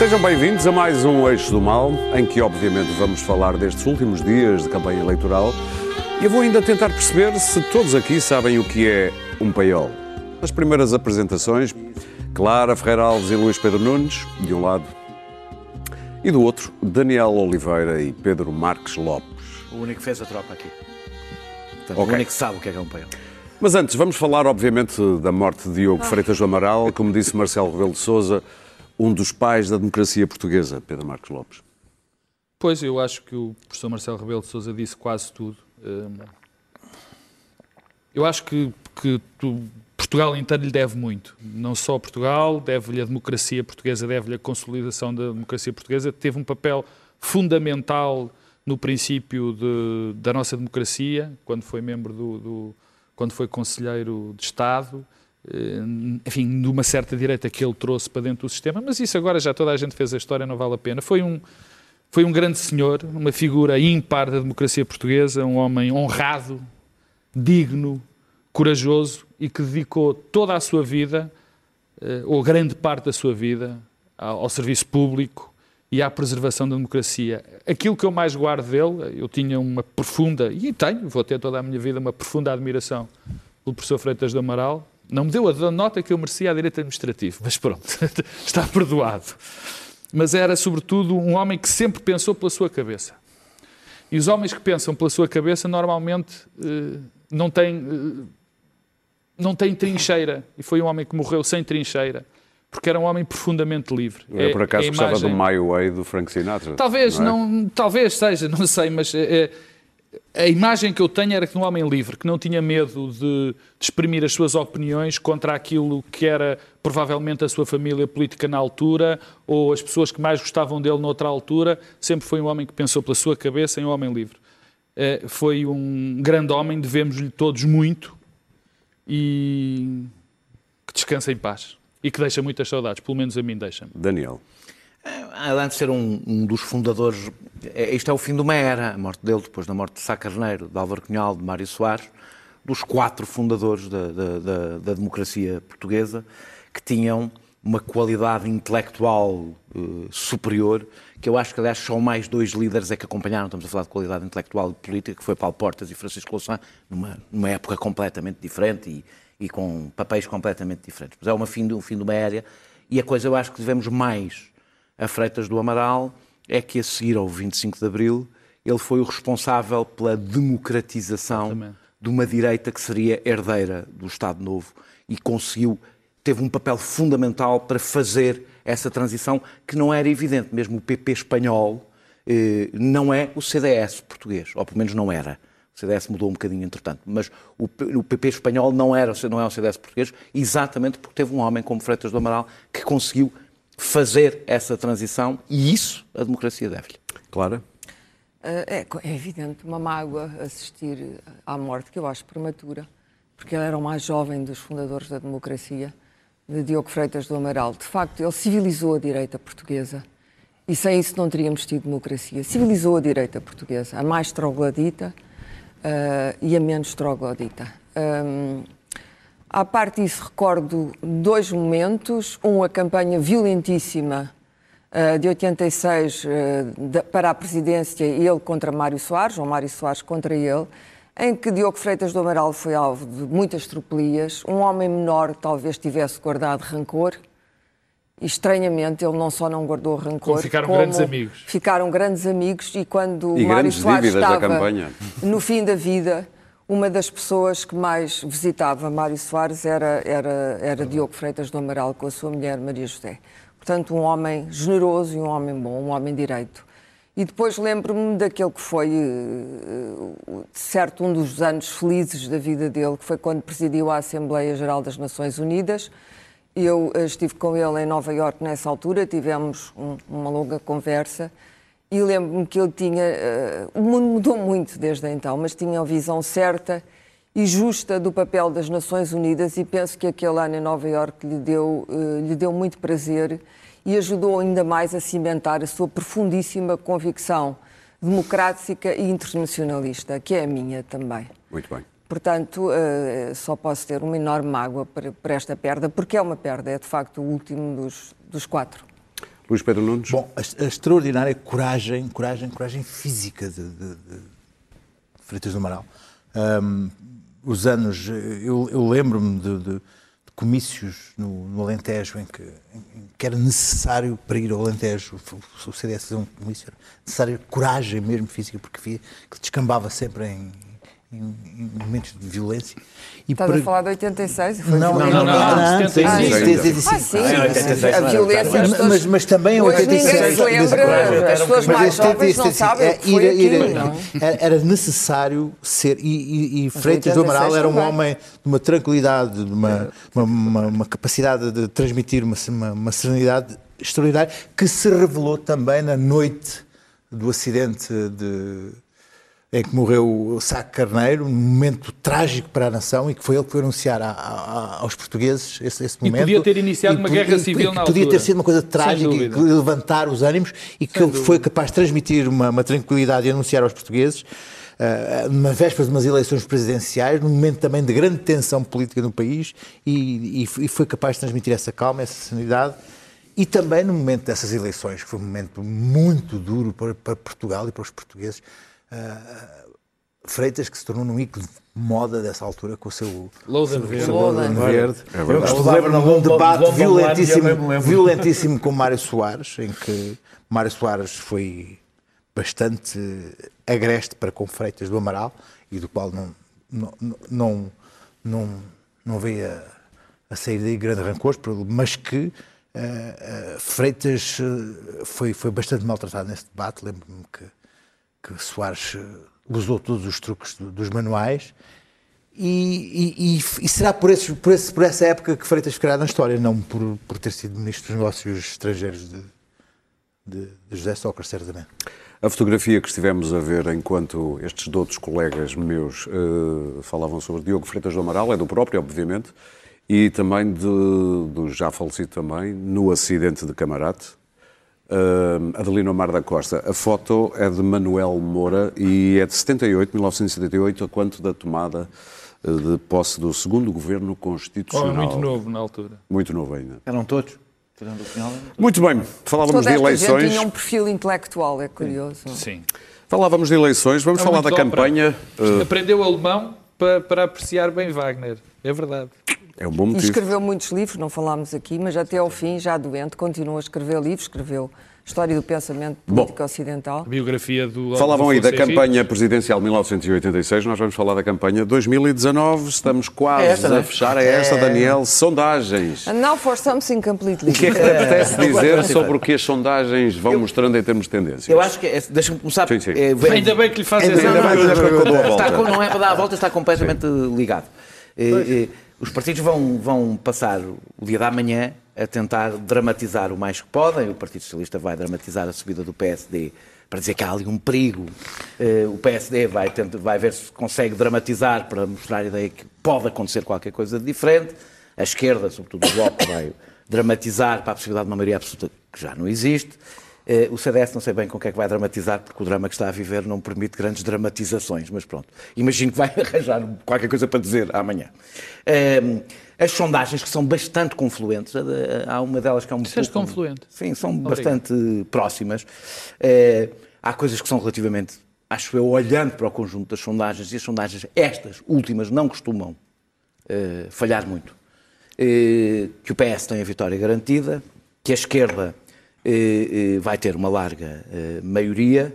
Sejam bem-vindos a mais um Eixo do Mal, em que obviamente vamos falar destes últimos dias de campanha eleitoral. E eu vou ainda tentar perceber se todos aqui sabem o que é um paiol. As primeiras apresentações, Clara Ferreira Alves e Luís Pedro Nunes, de um lado, e do outro, Daniel Oliveira e Pedro Marques Lopes. O único que fez a tropa aqui. Portanto, Ok. O único que sabe o que é que é um paiol. Mas antes, vamos falar, obviamente, da morte de Diogo Freitas do Amaral, como disse Marcelo Rebelo de Sousa, um dos pais da democracia portuguesa, Pedro Marques Lopes. Pois, eu acho que o professor Marcelo Rebelo de Sousa disse quase tudo. Hum, Eu acho que, que tu- Portugal inteiro lhe deve muito. Não só Portugal, deve-lhe a democracia portuguesa, deve-lhe a consolidação da democracia portuguesa. Teve um papel fundamental no princípio de- da nossa democracia, quando foi membro do, do- quando foi conselheiro de Estado, enfim, de uma certa direita que ele trouxe para dentro do sistema, mas isso agora já toda a gente fez a história, não vale a pena. Foi um, foi um grande senhor, uma figura ímpar da democracia portuguesa, um homem honrado, digno, corajoso e que dedicou toda a sua vida, eh, ou grande parte da sua vida, ao serviço público e à preservação da democracia. Aquilo que eu mais guardo dele, eu tinha uma profunda, e tenho, vou ter toda a minha vida, uma profunda admiração pelo professor Freitas do Amaral. Não me deu a nota que eu merecia à direito administrativo, mas pronto, está perdoado. Mas era, sobretudo, um homem que sempre pensou pela sua cabeça. E os homens que pensam pela sua cabeça normalmente eh, não têm, eh, não têm trincheira. E foi um homem que morreu sem trincheira, porque era um homem profundamente livre. Eu, É- por acaso, é a gostava do imagem- My Way do Frank Sinatra. Talvez, é? não, talvez seja, não sei, mas eh, a imagem que eu tenho era de um homem livre, que não tinha medo de, de exprimir as suas opiniões contra aquilo que era provavelmente a sua família política na altura ou as pessoas que mais gostavam dele noutra altura. Sempre foi um homem que pensou pela sua cabeça, em um homem livre. Eh, foi um grande homem, devemos-lhe todos muito e que descansa em paz e que deixa muitas saudades, pelo menos a mim deixa-me. Daniel. Além de ser um, um dos fundadores, é- isto é o fim de uma era, a morte dele, depois da morte de Sá Carneiro, de Álvaro Cunhal, de Mário Soares, dos quatro fundadores da, da- da- da democracia portuguesa, que tinham uma qualidade intelectual eh, superior, que eu acho que, aliás, só mais dois líderes é que acompanharam, estamos a falar de qualidade intelectual e política, que foi Paulo Portas e Francisco Louçã, numa, numa época completamente diferente e, e com papéis completamente diferentes. Mas é uma fim de, um fim de uma era, e a coisa eu acho que devemos mais a Freitas do Amaral é que a seguir ao 25 de Abril ele foi o responsável pela democratização Exatamente. de uma direita que seria herdeira do Estado Novo e conseguiu, teve um papel fundamental para fazer essa transição que não era evidente. Mesmo o PP espanhol eh, não é o CDS português, ou pelo menos não era. O CDS mudou um bocadinho, entretanto, mas o, o PP espanhol não, era, não é o CDS português, exatamente porque teve um homem como Freitas do Amaral que conseguiu fazer essa transição e isso a democracia deve-lhe. Clara? É, co- é evidente, uma mágoa assistir à morte, que eu acho prematura, porque ele era o mais jovem dos fundadores da democracia, de Diogo Freitas do Amaral. De facto, ele civilizou a direita portuguesa e sem isso não teríamos tido democracia. Civilizou a direita portuguesa, a mais troglodita eh, e a menos troglodita. Hum, à parte disso, recordo dois momentos. Um, a campanha violentíssima eh, de 86 eh, da- para a presidência, ele contra Mário Soares, ou Mário Soares contra ele, em que Diogo Freitas do Amaral foi alvo de muitas tropelias. Um homem menor talvez tivesse guardado rancor. E, estranhamente, ele não só não guardou rancor, Como ficaram grandes amigos. Ficaram grandes amigos e quando E Mário Soares estava campanha. no fim da vida, uma das pessoas que mais visitava Mário Soares era, era, era Diogo Freitas do Amaral com a sua mulher Maria José. Portanto, um homem generoso e um homem bom, um homem direito. E depois lembro-me daquele que foi, eh, certo, um dos anos felizes da vida dele, que foi quando presidiu a Assembleia Geral das Nações Unidas. Eu eh, estive com ele em Nova Iorque nessa altura, tivemos um- uma longa conversa e lembro-me que ele tinha. eh, o mundo mudou muito desde então, mas tinha a visão certa e justa do papel das Nações Unidas e penso que aquele ano em Nova Iorque lhe deu, eh, lhe deu muito prazer e ajudou ainda mais a cimentar a sua profundíssima convicção democrática e internacionalista, que é a minha também. Muito bem. Portanto, eh, só posso ter uma enorme mágoa por, por esta perda, porque é uma perda, é de facto o último dos, dos quatro. Luís Pedro Nunes? Bom, a, a extraordinária coragem, coragem, coragem física de, de, de Freitas do Amaral. Um, os anos, eu, eu lembro-me de, de, comícios no, no Alentejo em que, em que, era necessário para ir ao Alentejo, o CDS fazer um comício, era necessário coragem mesmo física, porque via que descambava sempre em, em, em momentos de violência. E Estás para... a falar de 86? Foi não, não, não, não, não, antes, ah, sim, a violência. Mas, mas, mas também em 86. Ninguém se lembra, as pessoas mais jovens não sabem o foi Era necessário ser, e, e Freitas do Amaral era um homem de uma tranquilidade, de uma, uma, uma capacidade de transmitir uma, uma, uma serenidade extraordinária, que se revelou também na noite do acidente de em que morreu o Sá Carneiro, um momento trágico para a nação e que foi ele que foi anunciar a, a, aos portugueses esse, esse momento. E podia ter iniciado uma guerra civil e, na Podia altura. ter sido uma coisa trágica e levantar os ânimos e que ele foi capaz de transmitir uma, uma tranquilidade e anunciar aos portugueses uh, numa véspera de umas eleições presidenciais, num momento também de grande tensão política no país e, e, e foi capaz de transmitir essa calma, essa sanidade. E também no momento dessas eleições, que foi um momento muito duro para, para Portugal e para os portugueses, Uh, Freitas, que se tornou num ícone de moda dessa altura com o seu Loden Verde. Loden Verde. É Eu lembro num debate violentíssimo, violentíssimo com Mário Soares, em que Mário Soares foi bastante agreste para com Freitas do Amaral e do qual não, não, não, não, não veio a, a sair daí grande rancor, mas que uh, uh, Freitas foi, foi bastante maltratado nesse debate. Lembro-me que que Soares eh, usou todos os truques dos manuais. E, e, e, será por, por, esse, por, essa época que Freitas ficará na história, não por, por ter sido Ministro dos Negócios Estrangeiros de, de, de José Sócrates, certamente. A fotografia que estivemos a ver enquanto estes outros colegas meus uh, falavam sobre Diogo Freitas do Amaral, é do próprio, obviamente, e também de, do já falecido também, no acidente de Camarate, uh, Adelino Mar da Costa. A foto é de Manuel Moura e é de 78, 1978, a quanto da tomada uh, de posse do segundo governo constitucional. Oh, muito novo na altura. Muito novo ainda. Eram todos? Muito bem, falávamos Toda de eleições. Gente tinha um perfil intelectual, é curioso. Sim. Falávamos de eleições, vamos é falar da campanha. Uh... Aprendeu alemão para, para apreciar bem Wagner, é verdade. É um bom motivo. E escreveu muitos livros, não falámos aqui, mas até ao fim, já doente, continua a escrever livros, escreveu História do Pensamento Político Bom, Ocidental. biografia do. Falavam aí da campanha presidencial de 1986, nós vamos falar da campanha 2019, estamos quase é esta, a é? fechar. É esta, é... Daniel, sondagens. And now for something completely O que é que te apetece dizer sobre o que as sondagens vão eu, mostrando em termos de tendências? Eu acho que, é, deixa-me começar. Sim, sim. É, ainda bem que lhe fazes essa está, Não é para dar a volta, está completamente sim. ligado. Os partidos vão, vão passar o dia da manhã a tentar dramatizar o mais que podem. O Partido Socialista vai dramatizar a subida do PSD para dizer que há ali um perigo. Uh, o PSD vai, vai ver se consegue dramatizar para mostrar a ideia que pode acontecer qualquer coisa de diferente. A esquerda, sobretudo o Bloco, vai dramatizar para a possibilidade de uma maioria absoluta que já não existe. Uh, o CDS não sei bem com o que é que vai dramatizar, porque o drama que está a viver não permite grandes dramatizações, mas pronto. Imagino que vai arranjar qualquer coisa para dizer amanhã. Uh, as sondagens que são bastante confluentes, há uma delas que é um Disseste pouco... confluente. Sim, são Obrigado. bastante próximas. É, há coisas que são relativamente, acho eu, olhando para o conjunto das sondagens, e as sondagens, estas últimas, não costumam falhar muito. Que o PS tem a vitória garantida, que a esquerda vai ter uma larga maioria,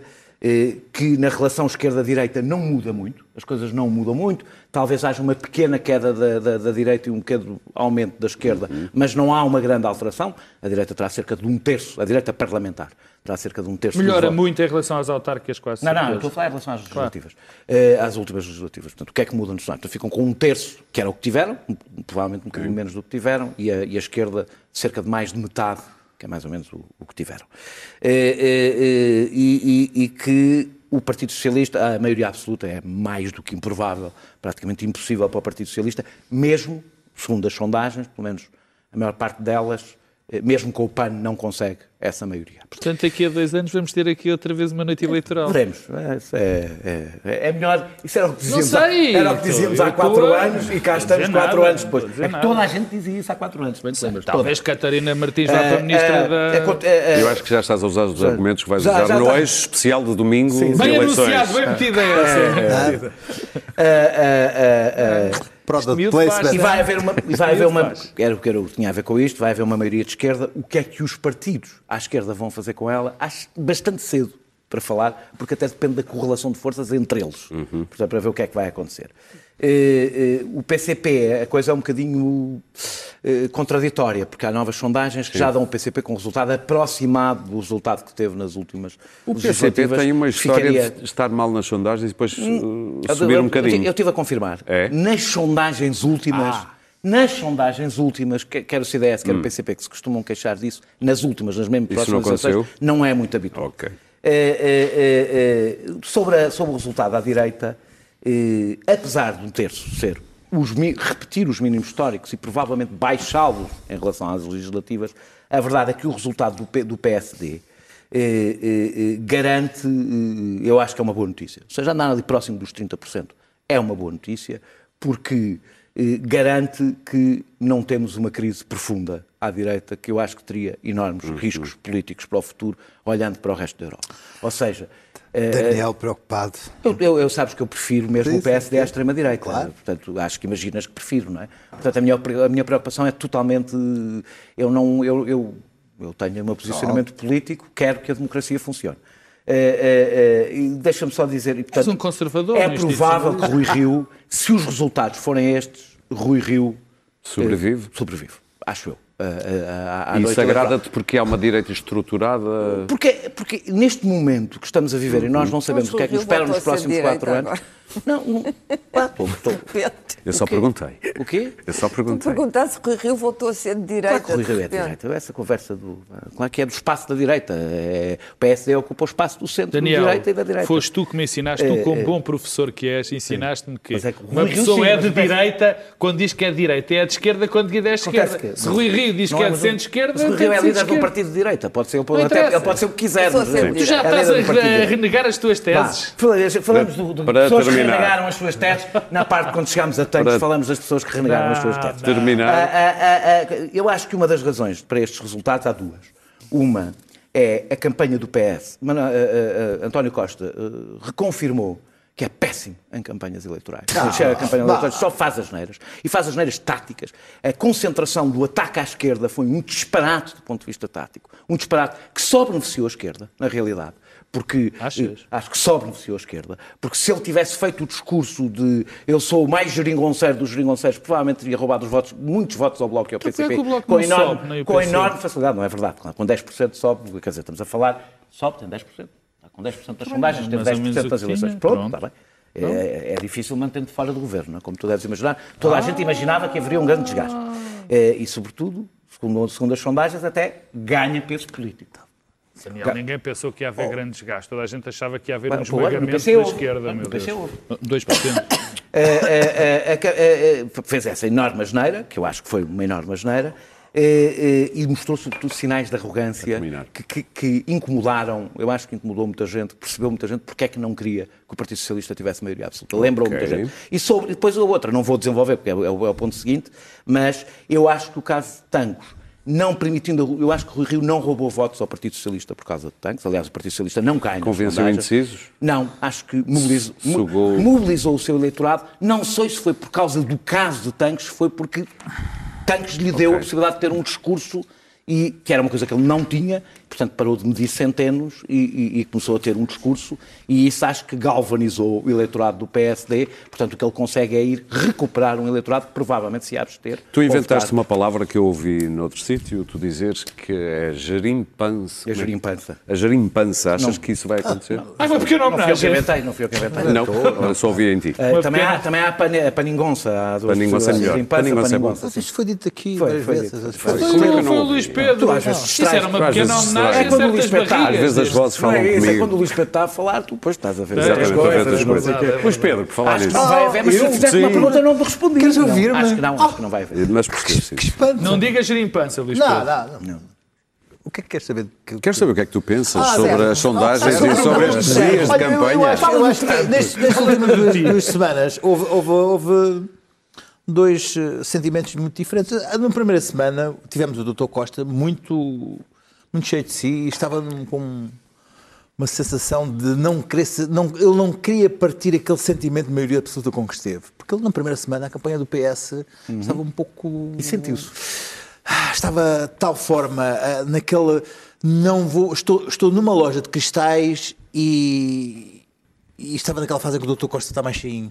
que na relação esquerda-direita não muda muito, as coisas não mudam muito, talvez haja uma pequena queda da, da, da direita e um pequeno aumento da esquerda, uhum. mas não há uma grande alteração. A direita terá cerca de um terço, a direita parlamentar terá cerca de um terço. Melhora muito em relação às autárquicas, quase. Não, não, estou a falar em relação às legislativas. Claro. Uh, às últimas legislativas. Portanto, o que é que muda no Senado? Então, ficam com um terço, que era o que tiveram, provavelmente um bocadinho menos do que tiveram, e a, e a esquerda cerca de mais de metade que é mais ou menos o, o que tiveram. Uh, uh, e, e, e, que o Partido Socialista, a maioria absoluta é mais do que improvável, praticamente impossível para o Partido Socialista, mesmo, segundo as sondagens, pelo menos a maior parte delas, eh, mesmo com o PAN, não consegue essa maioria. Portanto, daqui a dois anos vamos ter aqui outra vez uma noite eleitoral. Veremos. É, é, é, é melhor. Isso era o que dizíamos, Não sei. há, era o que dizíamos há quatro tô- anos e cá estamos quatro nada, anos depois. É que toda a gente dizia isso há quatro anos. Bem lembras? Talvez Catarina Martins vá Toda. para a Ministra Eh, da... eh, é eh, eh, Eu acho que já estás a usar os argumentos que vais Já- usar já no eixo especial de domingo de Bem eleições. anunciado, bem metida essa. Product placement. E vai haver uma. E vai haver uma era o que era, tinha a ver com isto, vai haver uma maioria de esquerda. O que é que os partidos à esquerda vão fazer com ela? Acho bastante cedo para falar, porque até depende da correlação de forças entre eles. Portanto, para ver o que é que vai acontecer. Eh, eh, o PCP, a coisa é um bocadinho eh, contraditória, porque há novas sondagens que já dão o PCP com um resultado aproximado do resultado que teve nas últimas O PCP tem uma história Ficaria- de estar mal nas sondagens e depois eu- subir eu- um bocadinho. Eu estive a confirmar. É? Nas sondagens últimas, Ah. nas sondagens últimas, que- quer o CDS, quer o PCP, que se costumam queixar disso, nas últimas, nas mesmas Hum. Isso não próximas eleições, não é muito habitual. Ok. Eh, sobre, a- sobre o resultado à direita, eh, apesar de um terço ser os repetir os mínimos históricos e provavelmente baixá-los em relação às legislativas, a verdade é que o resultado do, P- do PSD eh, eh, eh, garante, eh, eu acho que é uma boa notícia. Ou seja, andar ali próximo dos 30% é uma boa notícia, porque eh, garante que não temos uma crise profunda à direita, que eu acho que teria enormes riscos políticos para o futuro, olhando para o resto da Europa. Ou seja, Daniel preocupado. eu, eu, eu sabes que eu prefiro mesmo Sim, o PSD sim, à extrema-direita. Claro. Portanto, acho que imaginas que prefiro, não é? Portanto, a minha, a minha preocupação é totalmente. Eu não. Eu, eu, eu tenho o meu posicionamento político, quero que a democracia funcione. Eh, eh, e Deixa-me só dizer. e, portanto, És um conservador É provável que. Rui Rio, se os resultados forem estes, Rui Rio. Sobrevive? sobrevive, acho eu. À- à E isso agrada-te porque há uma direita estruturada. Porque, porque neste momento que estamos a viver e nós não sabemos o que é que nos espera nos próximos quatro anos. Não, não. Pá, estou- Eu só perguntei. O quê? Eu só Tu perguntei. perguntaste se Rui Rio voltou a ser de direita. Claro que o Rui Rio é de direita. Essa conversa do. Claro que é do espaço da direita. É, o PSD ocupa o espaço do centro Daniel, da direita e da direita. foste tu que me ensinaste, tu como bom professor que és, ensinaste-me que, é que o uma Rui Rio pessoa sim, é de direita quando diz que é de direita, é de esquerda quando diz que é de esquerda. Acontece Se Rui Rio diz Não que é é, de centro-esquerda, mas o Rui Rio é líder de um esquerda. partido de direita. Pode ser, Não até, ele pode ser o que quiser. É- Tu já é estás a, do renegar as tuas teses. falamos do- de para pessoas que renegaram as suas teses. Na parte quando chegámos a tanques, Para- falamos das pessoas que renegaram as suas teses. Terminar. Ah, ah, ah, ah, eu acho que uma das razões para estes resultados há duas. Uma é a campanha do PS. Mano- ah, ah, ah, António Costa ah, reconfirmou que é péssimo em campanhas eleitorais. Quando chega a campanha eleitoral, só faz as neiras. E faz as neiras táticas. A concentração do ataque à esquerda foi um disparate do ponto de vista tático. Um disparate que só beneficiou a esquerda, na realidade. Porque Achas? eh, acho que só beneficiou a esquerda. Porque se ele tivesse feito o discurso de eu sou o mais geringonceiro dos geringonceiros, provavelmente teria roubado os votos, muitos votos ao Bloco e ao Então, PCP. porque é Bloco com enorme, sobe, com enorme facilidade. Não é verdade. Com 10% sobe, quer dizer, estamos a falar, sobe, tem 10%. Está com 10% das sondagens, menos 10% o das eleições. Pronto, Pronto. está bem. É, é difícil manter-te fora do governo, não é? como tu deves imaginar. Toda a gente imaginava que haveria um grande desgaste. É, e, sobretudo, segundo, segundo as sondagens, até ganha peso político. Daniel, ninguém pensou que ia haver grande desgaste. Toda a gente achava que ia haver um esmagamento da esquerda, meu Deus. houve. 2%. Eh, eh, eh, aca- eh, eh, fez essa enorme asneira, que eu acho que foi uma enorme asneira, e mostrou sobretudo sinais de arrogância que, que- que incomodaram, eu acho que incomodou muita gente, percebeu muita gente porque é que não queria que o Partido Socialista tivesse maioria absoluta. Lembrou muita gente. E sobre, depois a outra, não vou desenvolver porque é, o- é é o ponto seguinte, mas eu acho que o caso de Tancos, não permitindo, eu acho que o Rui Rio não roubou votos ao Partido Socialista por causa de Tancos, aliás o Partido Socialista não cai Convenceu indecisos? Não, acho que mobilizou, Sugou- mobilizou o seu eleitorado. Não sei se foi por causa do caso de Tanques, foi porque Tanques lhe deu a possibilidade de ter um discurso e que era uma coisa que ele não tinha, portanto parou de medir centenos e, e- e começou a ter um discurso e isso acho que galvanizou o eleitorado do PSD, portanto o que ele consegue é ir recuperar um eleitorado que provavelmente se ia abster. Tu inventaste uma palavra que eu ouvi noutro sítio, tu dizeres que é gerimpança. É gerimpança. A gerimpança, achas que isso vai acontecer? Ah, foi pequena Não fui eu que inventei, não fui eu que inventei. Não, eu só ouvi em ti. Eh, Uma também, há, também há a, a paningonça. Há duas Paningonça é melhor. Gerimpança, Paningonça é bom. paningonça. Mas isto foi dito aqui Foi, várias foi vezes. Foi. foi. Como é que eu Foi não o Luís? Pedro. Tu às vezes Isso era uma pequena a É quando o Luís Pedro- às vezes as vozes Não falam é isso, é comigo. quando o Luís Pedro está a falar, tu depois estás a ver. As coisas. Pois Pedro, por falar Acho que nisso. não vai haver, mas se eu- fizeste uma pergunta não te respondi. Queres ouvir-me? Acho que não, acho que não vai haver. Mas. Espanto. Não digas gerimpança, Luís Não, Pedro. não, não. O que é que queres saber? Que- Quero saber o que é que tu pensas Ah, sobre zero. as sondagens Ah, e sobre estes dias de eu- campanha. acho, eu acho que nestas, últimas duas, semanas houve, houve, houve dois eh, sentimentos muito diferentes. Ah, Na primeira semana tivemos o Dr. Costa muito, muito cheio de si e estava com uma sensação de não querer, não, ele não queria partir aquele sentimento de maioria absoluta com que esteve. Porque ele na primeira semana, a campanha do PS estava um pouco... E sentiu-se. Estava de tal forma ah, naquele... Não vou, estou, estou numa loja de cristais e, e estava naquela fase em que o Dr. Costa está mais cheinho.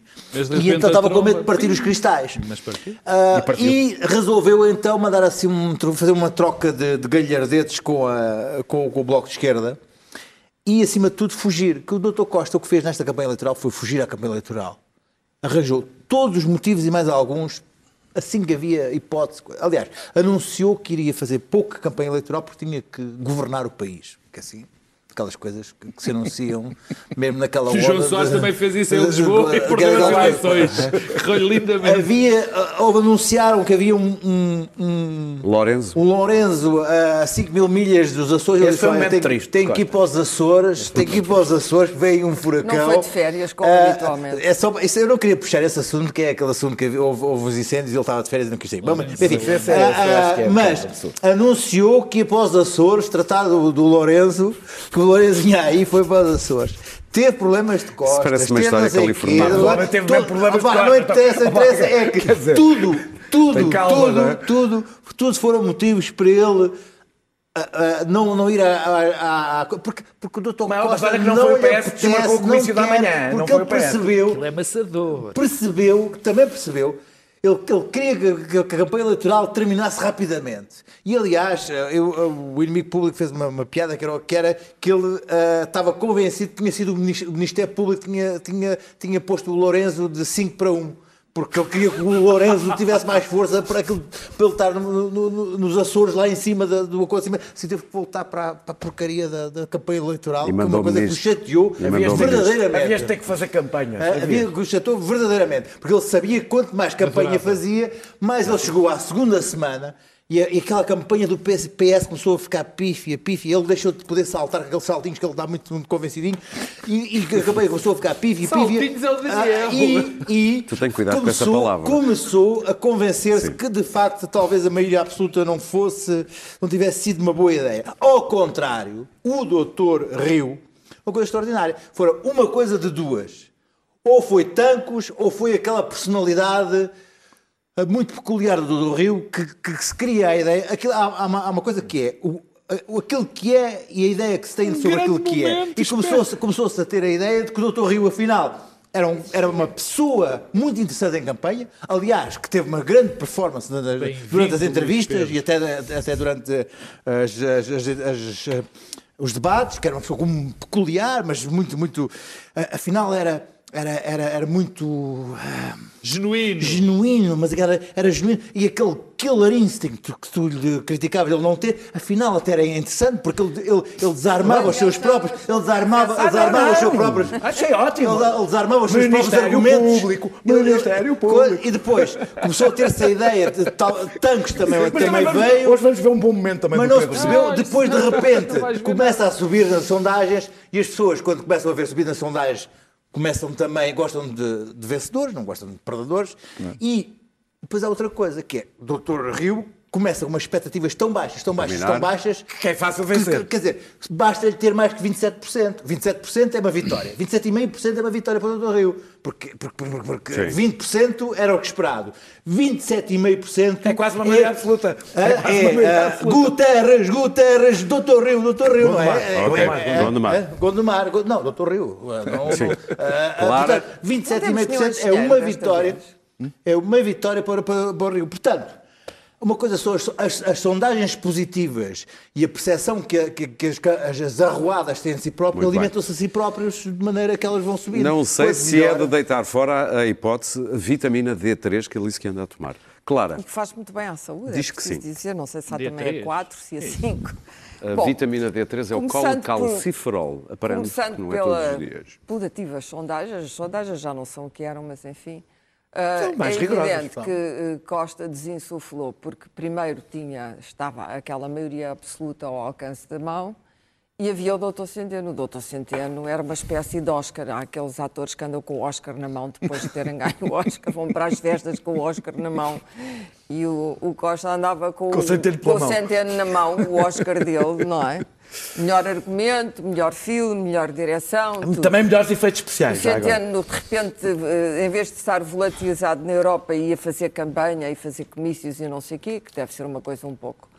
E então estava com medo de partir os cristais. Mas partiu? Ah, e, resolveu então mandar assim um, fazer uma troca de, de galhardetes com, a, com, com o Bloco de Esquerda e, acima de tudo, fugir. Que o Dr. Costa o que fez nesta campanha eleitoral foi fugir à campanha eleitoral. Arranjou todos os motivos e mais alguns assim que havia hipótese. Aliás, anunciou que iria fazer pouca campanha eleitoral porque tinha que governar o país. Que assim, aquelas coisas que, que se anunciam mesmo naquela O João hora Soares de- também fez isso em Lisboa e de- perdeu as eleições. Correu lindamente. Havia, houve, anunciaram que havia um, um, um, Lourenço. um Lourenço a 5 mil milhas dos Açores. Esse Ele foi um disse, "Olha, momento tem, triste, tem que ir para os Açores, tem que ir para os Açores, veio um furacão. Não foi de férias, como Ah, habitualmente. É só, isso, eu não queria puxar esse assunto, que é aquele assunto que houve, houve os incêndios e ele estava de férias e não quis ir. Mas, enfim, é- ah, é mas anunciou que ia para os Açores tratar do, do Lourenço, que o Lourenço vinha aí foi para os Açores. Teve problemas de costas. parece uma teve história não californiana. homem teve problemas de Opa, Não costas. interessa, interessa, é que dizer, tudo, tudo, calma, tudo, não é? tudo, tudo foram motivos para ele ah, ah, não, não ir à- porque, porque o Dr. Mas, Costa que não não foi o PS que desmarcou apetece, o comício não da manhã, não Porque foi ele percebeu, Ele é amassador. percebeu, também percebeu, ele, ele queria que, a campanha eleitoral terminasse rapidamente. E, aliás, eu- o inimigo público fez uma, uma piada que era, que era que ele ah, estava convencido que tinha sido o Minis- o Ministério Público tinha, tinha, tinha posto o Lourenço de 5 para 1. Porque ele queria que o Lourenço tivesse mais força para, aquilo, para ele estar no- no- no- nos Açores, lá em cima da- do coisa acima. Assim teve que voltar para, a- para a porcaria da, da campanha eleitoral, E que é uma coisa que o chateou verdadeiramente. Havias de ter que fazer campanhas. Ah, Havia que o chateou verdadeiramente, porque ele sabia que quanto mais campanha fazia, mais ele chegou à segunda semana e, a- e aquela campanha do PS, PS começou a ficar pífia, pífia. Ele deixou de poder saltar com aqueles saltinhos que ele dá muito, muito convencidinho e, e a campanha começou a ficar pífia, pífia. Saltinhos é o. Ah, e, e Tu tem cuidado com essa começou- palavra. Começou a convencer-se que de facto talvez a maioria absoluta não fosse, não tivesse sido uma boa ideia. Ao contrário, o doutor Rio, uma coisa extraordinária, fora uma coisa de duas. Ou foi Tancos, ou foi aquela personalidade muito peculiar do Doutor Rio que, que se cria a ideia. Aquilo, há, há uma, há uma coisa que é o, aquilo que é e a ideia que se tem sobre grande aquilo que é. momento, E começou-se começou a ter a ideia de que o Doutor Rio, afinal, era, um- era uma pessoa muito interessante em campanha, aliás, que teve uma grande performance na- durante as entrevistas e até, até durante as- as- as- os debates, que era uma pessoa peculiar, mas muito, muito. Afinal, era, era, era, era muito. ah, Genuíno. genuíno, mas era, era genuíno. E aquele killer instinct que tu lhe criticavas ele não ter, afinal até era interessante, porque ele, ele, ele desarmava os seus próprios. Ele desarmava, ele desarmava os seus próprios. Achei ótimo. Ele, ele desarmava os seus próprios argumentos. Público, Ministério Público. E depois começou a ter-se a ideia de tal, tanques também, Mas também vamos- veio. Hoje vamos ver um bom momento também Mas não se percebeu, depois de repente começa a subir nas sondagens e as pessoas, quando começam a ver subir nas sondagens, começam também, gostam de, de vencedores, não gostam de perdedores. E depois há outra coisa que é, Dr. Rio começa com umas expectativas tão baixas, tão baixas, Dominar. tão baixas, Que é fácil vencer. que- quer dizer, basta-lhe ter mais que 27%. 27% é uma vitória. 27,5% é uma vitória para o Dr. Rio. Porque, porque, porque, porque Sim. 20% era o que esperado. 27,5% É quase uma maioria absoluta. É, É quase uma maioria é, absoluta. Guterres, Guterres, Doutor Rio, Doutor Rio, não Gondomar. é? É, Ok, é, Gondomar. é, Gondomar, Go- não, Doutor Rio. Não, Sim. Clara. portanto, 27,5% é Não uma vitória. É uma vitória para, para, para o Rio. Portanto, uma coisa são as, as- as sondagens positivas e a percepção que, que- que as, as, as arruadas têm de si bem. alimentam-se a si próprios de maneira que elas vão subir. Não sei Quanto se é melhor- de deitar fora a hipótese vitamina D3 que ele disse que anda a tomar. Clara. E que faz muito bem à saúde. Diz é que sim. Dizer, não sei se há D3. também a 4, se a 5. A Bom, vitamina D3 é o começando calciferol, aparente que Começando não é pela, todos os dias. pelativas sondagens, as sondagens já não são o que eram, mas enfim. Mais é evidente que eh, Costa desinsuflou, porque primeiro tinha, estava aquela maioria absoluta ao alcance da mão, e havia o Doutor Centeno. O Doutor Centeno era uma espécie de Oscar. Há aqueles atores que andam com o Oscar na mão depois de terem ganho o Oscar, vão para as festas com o Oscar na mão. E o, o Costa andava com, Com o Centeno com o mão. Centeno na mão, o Oscar dele, não é? Melhor argumento, melhor filme, melhor direção. tudo. Também melhores efeitos O especiais. agora. Centeno, de repente, eh, em vez de estar volatilizado na Europa, ia fazer campanha e fazer comícios e não sei o quê, que deve ser uma coisa um pouco,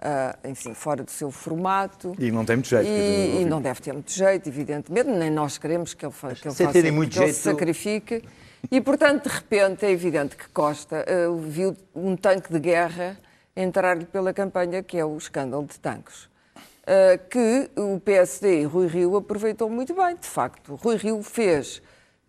ah, enfim, fora do seu formato. E não tem muito jeito. E, e não deve ter muito jeito, evidentemente, nem nós queremos que ele, fa que ele, faça, terem muito que ele jeito- se sacrifique. E, portanto, de repente, é evidente que Costa eh, viu um tanque de guerra entrar-lhe pela campanha, que é o escândalo de tanques. Eh, que o PSD e Rui Rio aproveitou muito bem, de facto. Rui Rio fez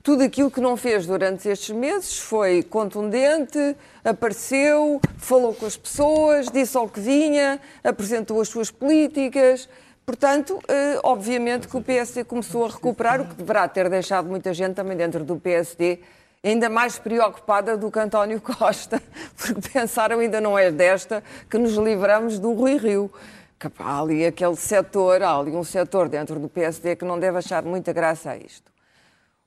tudo aquilo que não fez durante estes meses, foi contundente, apareceu, falou com as pessoas, disse ao que vinha, apresentou as suas políticas. Portanto, eh, obviamente que o PSD começou a recuperar, o que deverá ter deixado muita gente também dentro do PSD ainda mais preocupada do que António Costa, porque pensaram ainda não é desta que nos livramos do Rui Rio. Há ali aquele setor, há ali um setor dentro do PSD que não deve achar muita graça a isto.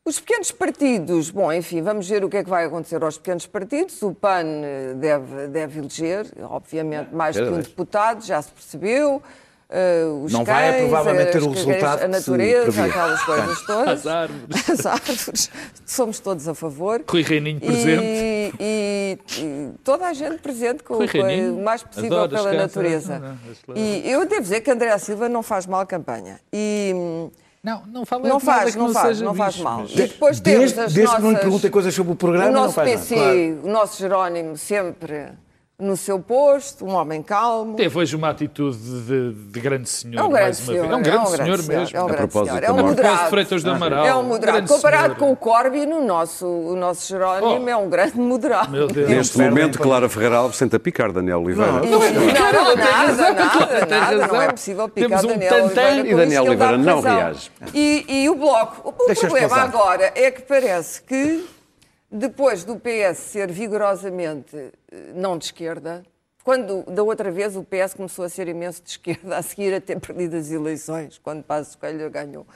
Os pequenos partidos, bom, enfim, vamos ver o que é que vai acontecer aos pequenos partidos. O PAN eh, deve, deve eleger, obviamente, mais que um deputado, já se percebeu. Eh, os Não vai, cães, provavelmente, ter o as- resultado a que se natureza, aquelas coisas todas. As árvores. As árvores. Somos todos a favor. Rui Reininho presente. E, e- e toda a gente presente com, Reininho. o mais possível Adoro pela natureza. Não, não, não, E eu devo dizer que André Silva não faz mal campanha. E hum, Não, não fala não faz, que não faz, seja não faz mal. mas- E depois temos Desde, as desde que não lhe nossas- perguntem coisas sobre o programa, o não nosso faz PC, nada. Claro. o nosso Jerónimo sempre no seu posto, um homem calmo. Teve hoje uma atitude de, de grande senhor, É um grande mais uma senhor. vez. É um grande senhor senhor, mesmo. É um A grande propósito senhor. É um moderado. Freitas do Amaral. É um moderado. Comparado senhor. com o Corbyn, o nosso, o nosso Jerónimo Oh. é um grande moderado. Meu Deus. Neste momento, Clara Ferreira Alves senta a picar Daniel Oliveira. Não, não, nada, nada, nada, tem nada. Não é possível picar Temos um Daniel Oliveira. e Daniel Oliveira não reage. E, e o Bloco? O problema agora é que parece que, depois do PS ser vigorosamente eh, não de esquerda, quando da outra vez o PS começou a ser imenso de esquerda, a seguir a ter perdido as eleições, quando Passos Coelho ganhou,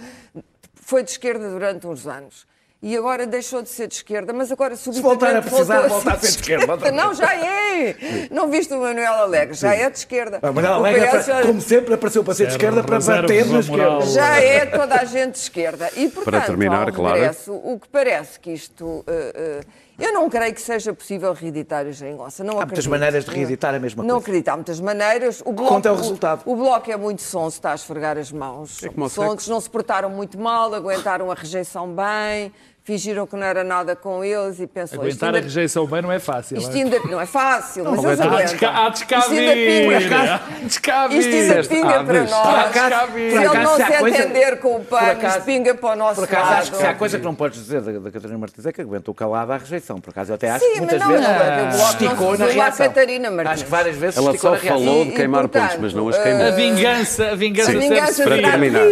foi de esquerda durante uns anos. E agora deixou de ser de esquerda, mas agora subitamente voltar a precisar, volta a ser de esquerda vez. Não, já é! Não viste o Manuel Alegre, já é de esquerda. A Manuel O Alegre, PS já- como sempre, apareceu para ser de esquerda para bater na esquerda. já é toda a gente de esquerda. E, portanto, terminar, ao Clara. regresso, o que parece que isto... eh, eh, eu não creio que seja possível reeditar a geringonça. Não Há muitas maneiras de reeditar a mesma Não coisa. acredito, há muitas maneiras. O bloco, conta é o resultado. O, bloco é muito sonso, está a esfregar as mãos. É como o Sonsos, não se portaram muito mal, aguentaram a rejeição bem, fingiram que não era nada com eles e pensou... Aguentar a rejeição bem não é fácil. Isto é? ainda não é fácil, mas eles aguentam. há descabir. Isto ainda pinga para nós. Se ele não se entender com o pano, isto pinga para o nosso lado. acho que se há coisa que não podes dizer da, Catarina Martins é que aguentou calada a rejeição. Por acaso, eu até acho Sim, que mas muitas não, vezes não, esticou não na reação. Acho que várias vezes Ela só falou de queimar pontos, mas não as eh, queimou. A vingança, a vingança A vingança Para terminar.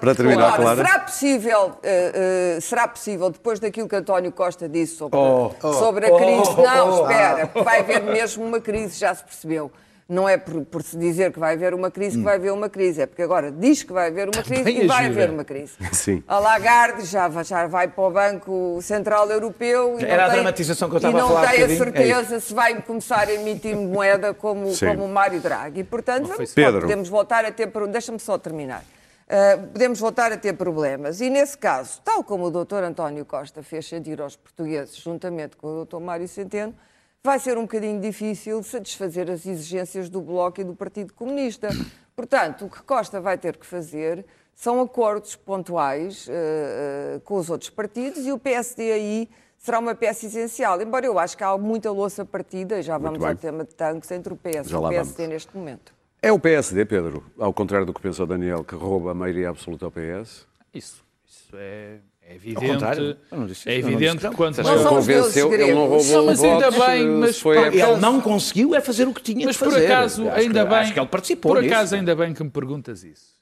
Para terminar, Agora, Clara. será possível, eh, eh, será possível, depois daquilo que António Costa disse sobre, Oh, oh, sobre a oh, crise, oh, não, oh, espera, vai haver mesmo uma crise, já se percebeu. Não é por, por se dizer que vai haver uma crise que vai haver uma crise, é porque agora diz que vai haver uma crise Também e vai haver uma crise. Sim. A Lagarde já, vai- já vai para o Banco Central Europeu e Era não a tem- dramatização que eu estava e a não falar há tem a é certeza se vai começar a emitir moeda como, Sim. como o Mário Draghi. E, portanto, vamos, Pedro. podemos voltar a ter. Deixa-me só terminar. Uh, podemos voltar a ter problemas. E, nesse caso, tal como o Dr. António Costa fez sentir aos portugueses, juntamente com o Dr. Mário Centeno, vai ser um bocadinho difícil satisfazer as exigências do Bloco e do Partido Comunista. Portanto, o que Costa vai ter que fazer são acordos pontuais uh, com os outros partidos e o PSD aí será uma peça essencial. Embora eu acho que há muita louça partida, e já vamos bem. ao tema de tanques, entre o PS e o PSD vamos. neste momento. É o PSD, Pedro, ao contrário do que pensou Daniel, que rouba a maioria absoluta ao PS? Isso, isso é, É evidente, Eu não disse isso, é eu não evidente que quando Não os convenceu, ele não roubou Não, mas ainda votos, bem, mas foi Ele não conseguiu é fazer o que tinha Mas de por fazer. acaso, Acho ainda que, bem. Acho que ele participou Por nisso. acaso, ainda bem que me perguntas isso.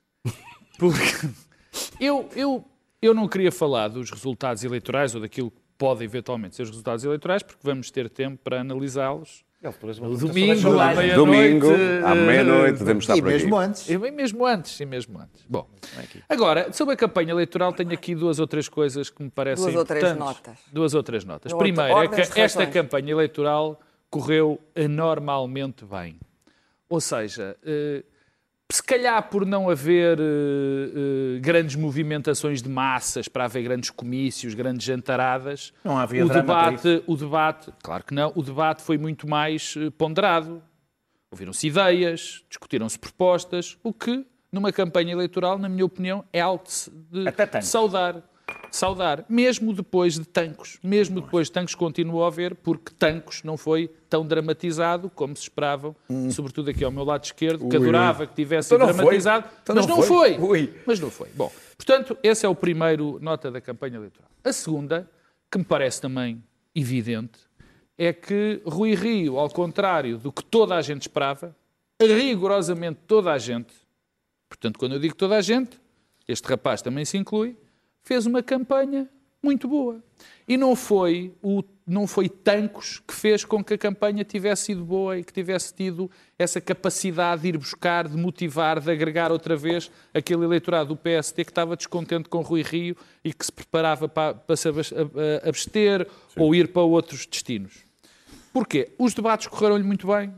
Porque eu, eu, eu não queria falar dos resultados eleitorais ou daquilo que pode eventualmente ser os resultados eleitorais, porque vamos ter tempo para analisá-los. Domingo, à meia-noite. Domingo, à eh, meia-noite, devemos estar E por aqui. mesmo antes. e mesmo antes, e mesmo antes. Bom, agora, sobre a campanha eleitoral, tenho aqui duas ou três coisas que me parecem Duas ou três importantes. notas. Duas ou três notas. Ou Primeiro, é que esta campanha eleitoral correu anormalmente bem. Ou seja, eh, se calhar por não haver eh, eh, grandes movimentações de massas, para haver grandes comícios, grandes jantaradas, Não havia o debate, o debate, claro que não, o debate foi muito mais eh, ponderado. Ouviram-se ideias, discutiram-se propostas, o que, numa campanha eleitoral, na minha opinião, é algo de, saudar. Saudar, mesmo depois de Tancos. Mesmo depois de Tancos continuou a haver, porque Tancos não foi tão dramatizado como se esperavam, sobretudo aqui ao meu lado esquerdo, que adorava que tivesse Então dramatizado, Então mas não não foi. foi. Ui. Mas não foi. Bom, portanto, esse é o primeiro nota da campanha eleitoral. A segunda, que me parece também evidente, é que Rui Rio, ao contrário do que toda a gente esperava, rigorosamente toda a gente, portanto, quando eu digo toda a gente, este rapaz também se inclui, fez uma campanha muito boa. E não foi, o, não foi Tancos que fez com que a campanha tivesse sido boa e que tivesse tido essa capacidade de ir buscar, de motivar, de agregar outra vez aquele eleitorado do PSD que estava descontente com Rui Rio e que se preparava para, para se abster ou ir para outros destinos. Porquê? Os debates correram-lhe muito bem,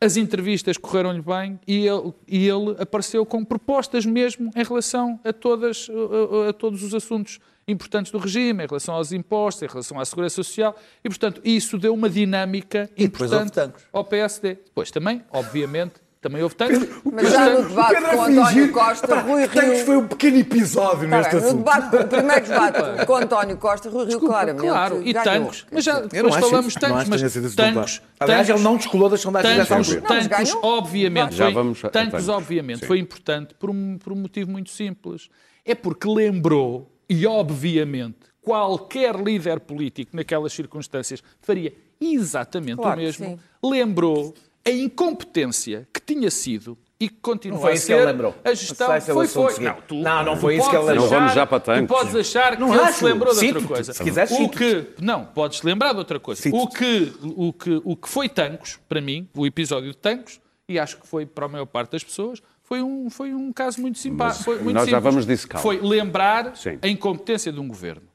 as entrevistas correram-lhe bem e ele, e ele apareceu com propostas mesmo em relação a, todas, a, a- todos os assuntos importantes do regime, em relação aos impostos, em relação à segurança social, e, portanto, isso deu uma dinâmica E importante ao PSD. Depois também, obviamente, também houve tantos. Mas já no debate com António Costa, Rui Tancos Rio. foi um pequeno episódio Tá neste bem, no assunto. debate, o primeiro debate com António Costa, Rui Rio Desculpa, claramente. claro, e ganhou. Tancos, mas já depois falamos isso. Que mas Tancos, debate. Aliás, ele não descolou das sondagens dessa Tancos, altura. Tancos, ganhou. obviamente, Já foi, vamos Tancos, Tancos. obviamente, Sim. foi importante por um, por um motivo muito simples. É porque lembrou, e obviamente, qualquer líder político naquelas circunstâncias faria exatamente Claro o mesmo. sim. Lembrou a incompetência que tinha sido e que continua Não foi a isso ser que ele lembrou. a gestão. O foi, foi. seguinte. tu- Não, não foi isso que ele lembrou. Não vamos já para Tancos. Tu podes achar que Não ele acho. se lembrou de outra coisa. Se quiseres, o que não, podes lembrar de outra coisa. O que, o, que, o que foi Tancos, para mim, o episódio de Tancos, e acho que foi para a maior parte das pessoas, foi um, foi um caso muito simpático. Foi muito nós já simples. vamos disso, calma. Foi lembrar Sim. a incompetência de um governo.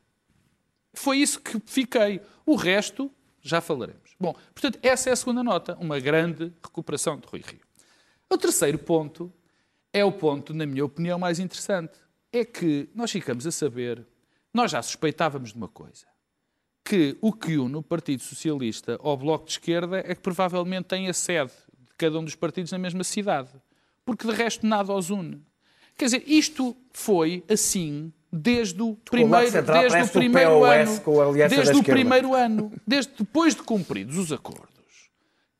Foi isso que fiquei. O resto, já falaremos. Bom, portanto, essa é a segunda nota, uma grande recuperação de Rui Rio. O terceiro ponto é o ponto, na minha opinião, mais interessante. É que nós ficamos a saber, nós já suspeitávamos de uma coisa, que o que une o Partido Socialista ao Bloco de Esquerda é que provavelmente tem a sede de cada um dos partidos na mesma cidade. Porque de resto nada os une. Quer dizer, isto foi assim desde o primeiro, Central desde o o primeiro POS ano. com a aliança Desde o esquerda. primeiro ano. Desde depois de cumpridos os acordos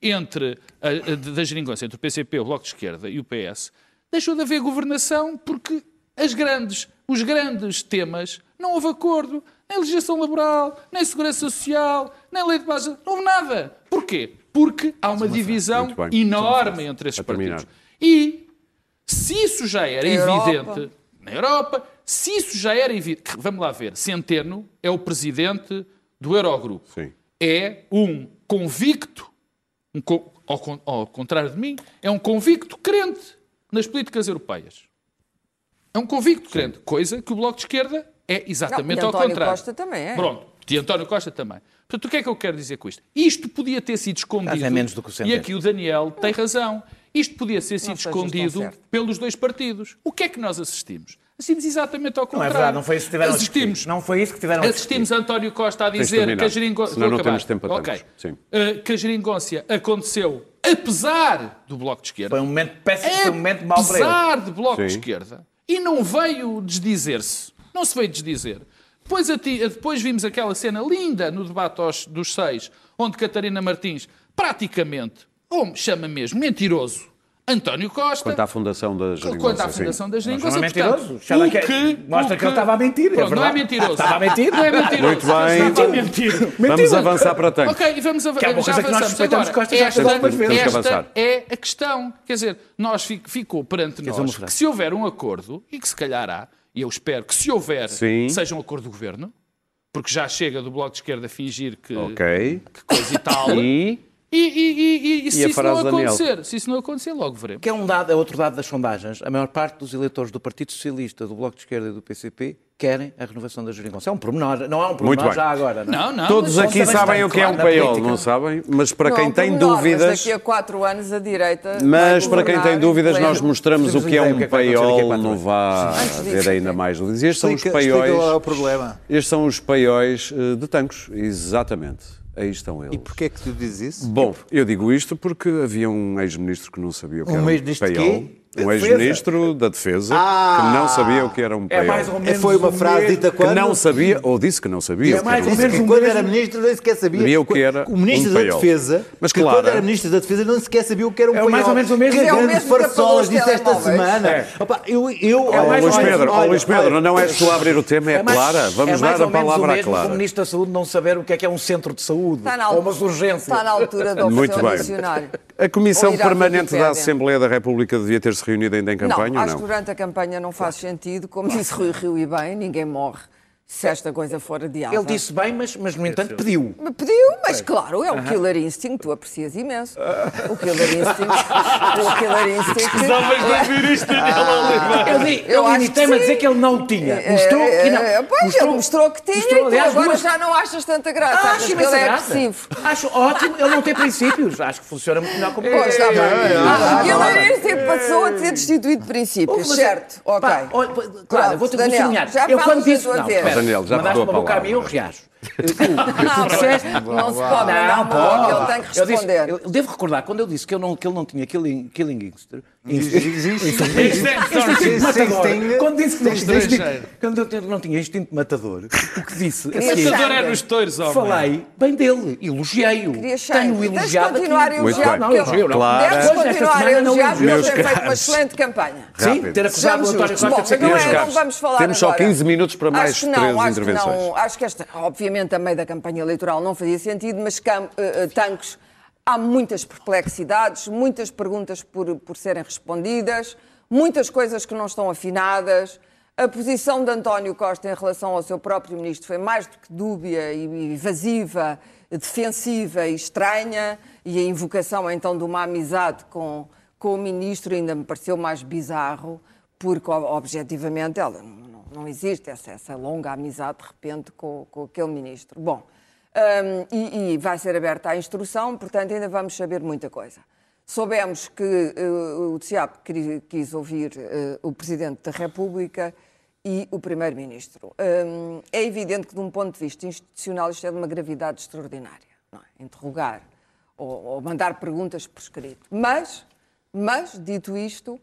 entre a, a, da geringonça entre o PCP, o Bloco de Esquerda e o PS, deixou de haver governação porque as grandes, os grandes temas não houve acordo. Nem legislação laboral, nem segurança social, nem lei de base. Não houve nada. Porquê? Porque há uma divisão enorme entre esses A terminar. partidos. E se isso já era Na Europa. evidente na Europa, se isso já era evidente. Vamos lá ver. Centeno é o presidente do Eurogrupo. Sim. É um convicto, um co- ao, con- ao contrário de mim, é um convicto crente nas políticas europeias. É um convicto crente, coisa que o Bloco de Esquerda é exatamente Não, e ao António contrário. Costa também é. Pronto, e António Costa também. Portanto, o que é que eu quero dizer com isto? Isto podia ter sido escondido. Mas é menos do que o e Centeno. aqui o Daniel tem razão. Isto podia ter sido escondido pelos dois partidos. O que é que nós assistimos? Assistimos exatamente ao Não é contrário. verdade, não foi isso que tiveram a. Assistimos Não foi isso que tiveram a. Assistimos a António Costa a de dizer que a geringonça. senão não temos tempo para Ok. tantos. Sim. Uh, que a geringonça aconteceu apesar do Bloco de Esquerda. Foi um momento péssimo, foi um momento mau para ele. Apesar de Bloco de Sim. Esquerda. E não veio desdizer-se. Não se veio desdizer. Depois, a ti- depois vimos aquela cena linda no debate aos- dos seis, onde Catarina Martins praticamente, ou me chama mesmo, mentiroso, António Costa. Quanto à fundação da Geringonça. Quanto à fundação da Geringonça. Não é mentiroso. portanto, o que- que, mostra o que ele estava a mentir, é Pronto, não é mentiroso. Estava a mentir? Não é mentiroso. Muito bem. Estava a mentir. Vamos avançar para tanto. Ok, e vamos Que é avançar. uma coisa que nós que Costa já esta, algumas vezes. Esta avançar. é a questão. Quer dizer, nós fi- ficou perante nós que se houver um acordo, e que se calhar há, e eu espero que se houver, Sim. seja um acordo do governo, porque já chega do Bloco de Esquerda fingir que, Ok. que coisa e tal. E E, e, e, e, e se isso não da Daniel? acontecer, se isso não acontecer, logo veremos. Que é um dado, é outro dado das sondagens. A maior parte dos eleitores do Partido Socialista, do Bloco de Esquerda e do PCP querem a renovação da Geringonça. É um pormenor, não é um pormenor já agora. Não, é? Não, não. todos aqui sabem o que é um paiol, não sabem? Mas para Não, quem tem pormenor, dúvidas. Mas daqui a quatro anos a direita. Mas para quem tem dúvidas, nós mostramos o que é um que é paiol, não vá haver ainda mais dúvidas. Estes são os paióis. o problema. Estes são os paióis eh, de Tancos, exatamente. Aí estão eles. E porquê é que tu dizes isso? Bom, eu digo isto porque havia um ex-ministro que não sabia o que Um era um ex-ministro de paiol. Um ex-ministro da Defesa Ah! que não sabia o que era um É paiol. mais ou menos Foi uma o frase mesmo- dita que quando? não sabia, ou disse que não sabia. É o que mais um ou menos que o quando mesmo- era ministro nem sequer sabia. Sabia o que era O ministro um da. Defesa, Mas que claro. quando era ministro da Defesa não sequer sabia o que era um É paiol. mais ou menos o mesmo. Que É o mesmo que apagou farsolas disse esta semana. É. Opa, eu, eu, É Ó, mais Luís Pedro, olha, Luís Pedro, olha, não és tu a abrir o tema, é, É mais- clara. Vamos é dar a palavra o à que Clara. o Ministro da Saúde não saber o que é que é um centro de saúde Está na, ou umas urgências. está na altura da Muito bem. A Comissão Permanente da. Assembleia da República devia reunido ainda em campanha não, ou acho não? que durante a campanha não faz sentido. Como disse Rui Rio e bem, ninguém morre se esta coisa for adiada. Ele disse bem, mas, mas no entanto pediu. Me pediu, mas claro, é o Killer Instinct, tu aprecias imenso. O Killer Instinct. o Killer Instinct. ouvir isto, Daniel Eu, di- Eu eu limitei-me a dizer que ele não tinha. É, Mostrou que não. é, Pois, ele mostrou que tinha mostrou, e tu aliás, agora duas- já não achas tanta graça. Ah, acho imensa é graça. agressivo. Acho ótimo ele não ter princípios. Acho que funciona muito melhor como Pois, está bem. Ah, ah, O ah, Killer Instinct passou a ter destituído princípios, certo? Ok. Claro, eu vou ter que Daniel, sublinhar. já eu quando disse. Não, espera, Daniel, já mandaste te dou a uma boca a palavra. mim, eu reajo. Tu, tu Não, disseste. não se pode mandar Não, uma boca, pode. ele tem que Eu, disse- responder. eu devo recordar, quando eu disse que, eu não, que ele não tinha killing, killing gangster. Quando disse que não tinha instinto, quando eu não tinha instinto matador, o que disse? Matador é nos touros, homem. Falei bem dele, elogiei-o. Tenho elogiado continuar a elogiar. Não, porque elogio, não. Claro. Deves Hoje, esta continuar a não elogiar, porque ele tem feito uma excelente campanha. Sim, ter acusado o António. Costa Bom, de ser não, Meus é, não caros, vamos falar temos só agora. 15 minutos para mais que não, acho intervenções. Que não, acho que esta, obviamente, a meio da campanha eleitoral não fazia sentido, mas cam, eh, tanques, há muitas perplexidades, muitas perguntas por, por serem respondidas, muitas coisas que não estão afinadas. A posição de António Costa em relação ao seu próprio ministro foi mais do que dúbia e evasiva, defensiva e estranha, e a invocação então de uma amizade com, com o ministro ainda me pareceu mais bizarro, porque ob- objetivamente ela não, existe essa, essa longa amizade de repente com, com aquele ministro. Bom, hum, e, e vai ser aberta a instrução, portanto ainda vamos saber muita coisa. Soubemos que eh, o TSIAP quis ouvir eh, o Presidente da República e o Primeiro-Ministro. Hum, é evidente que, de um ponto de vista institucional, isto é de uma gravidade extraordinária. é? Interrogar ou, ou mandar perguntas por escrito. Mas, mas, dito isto,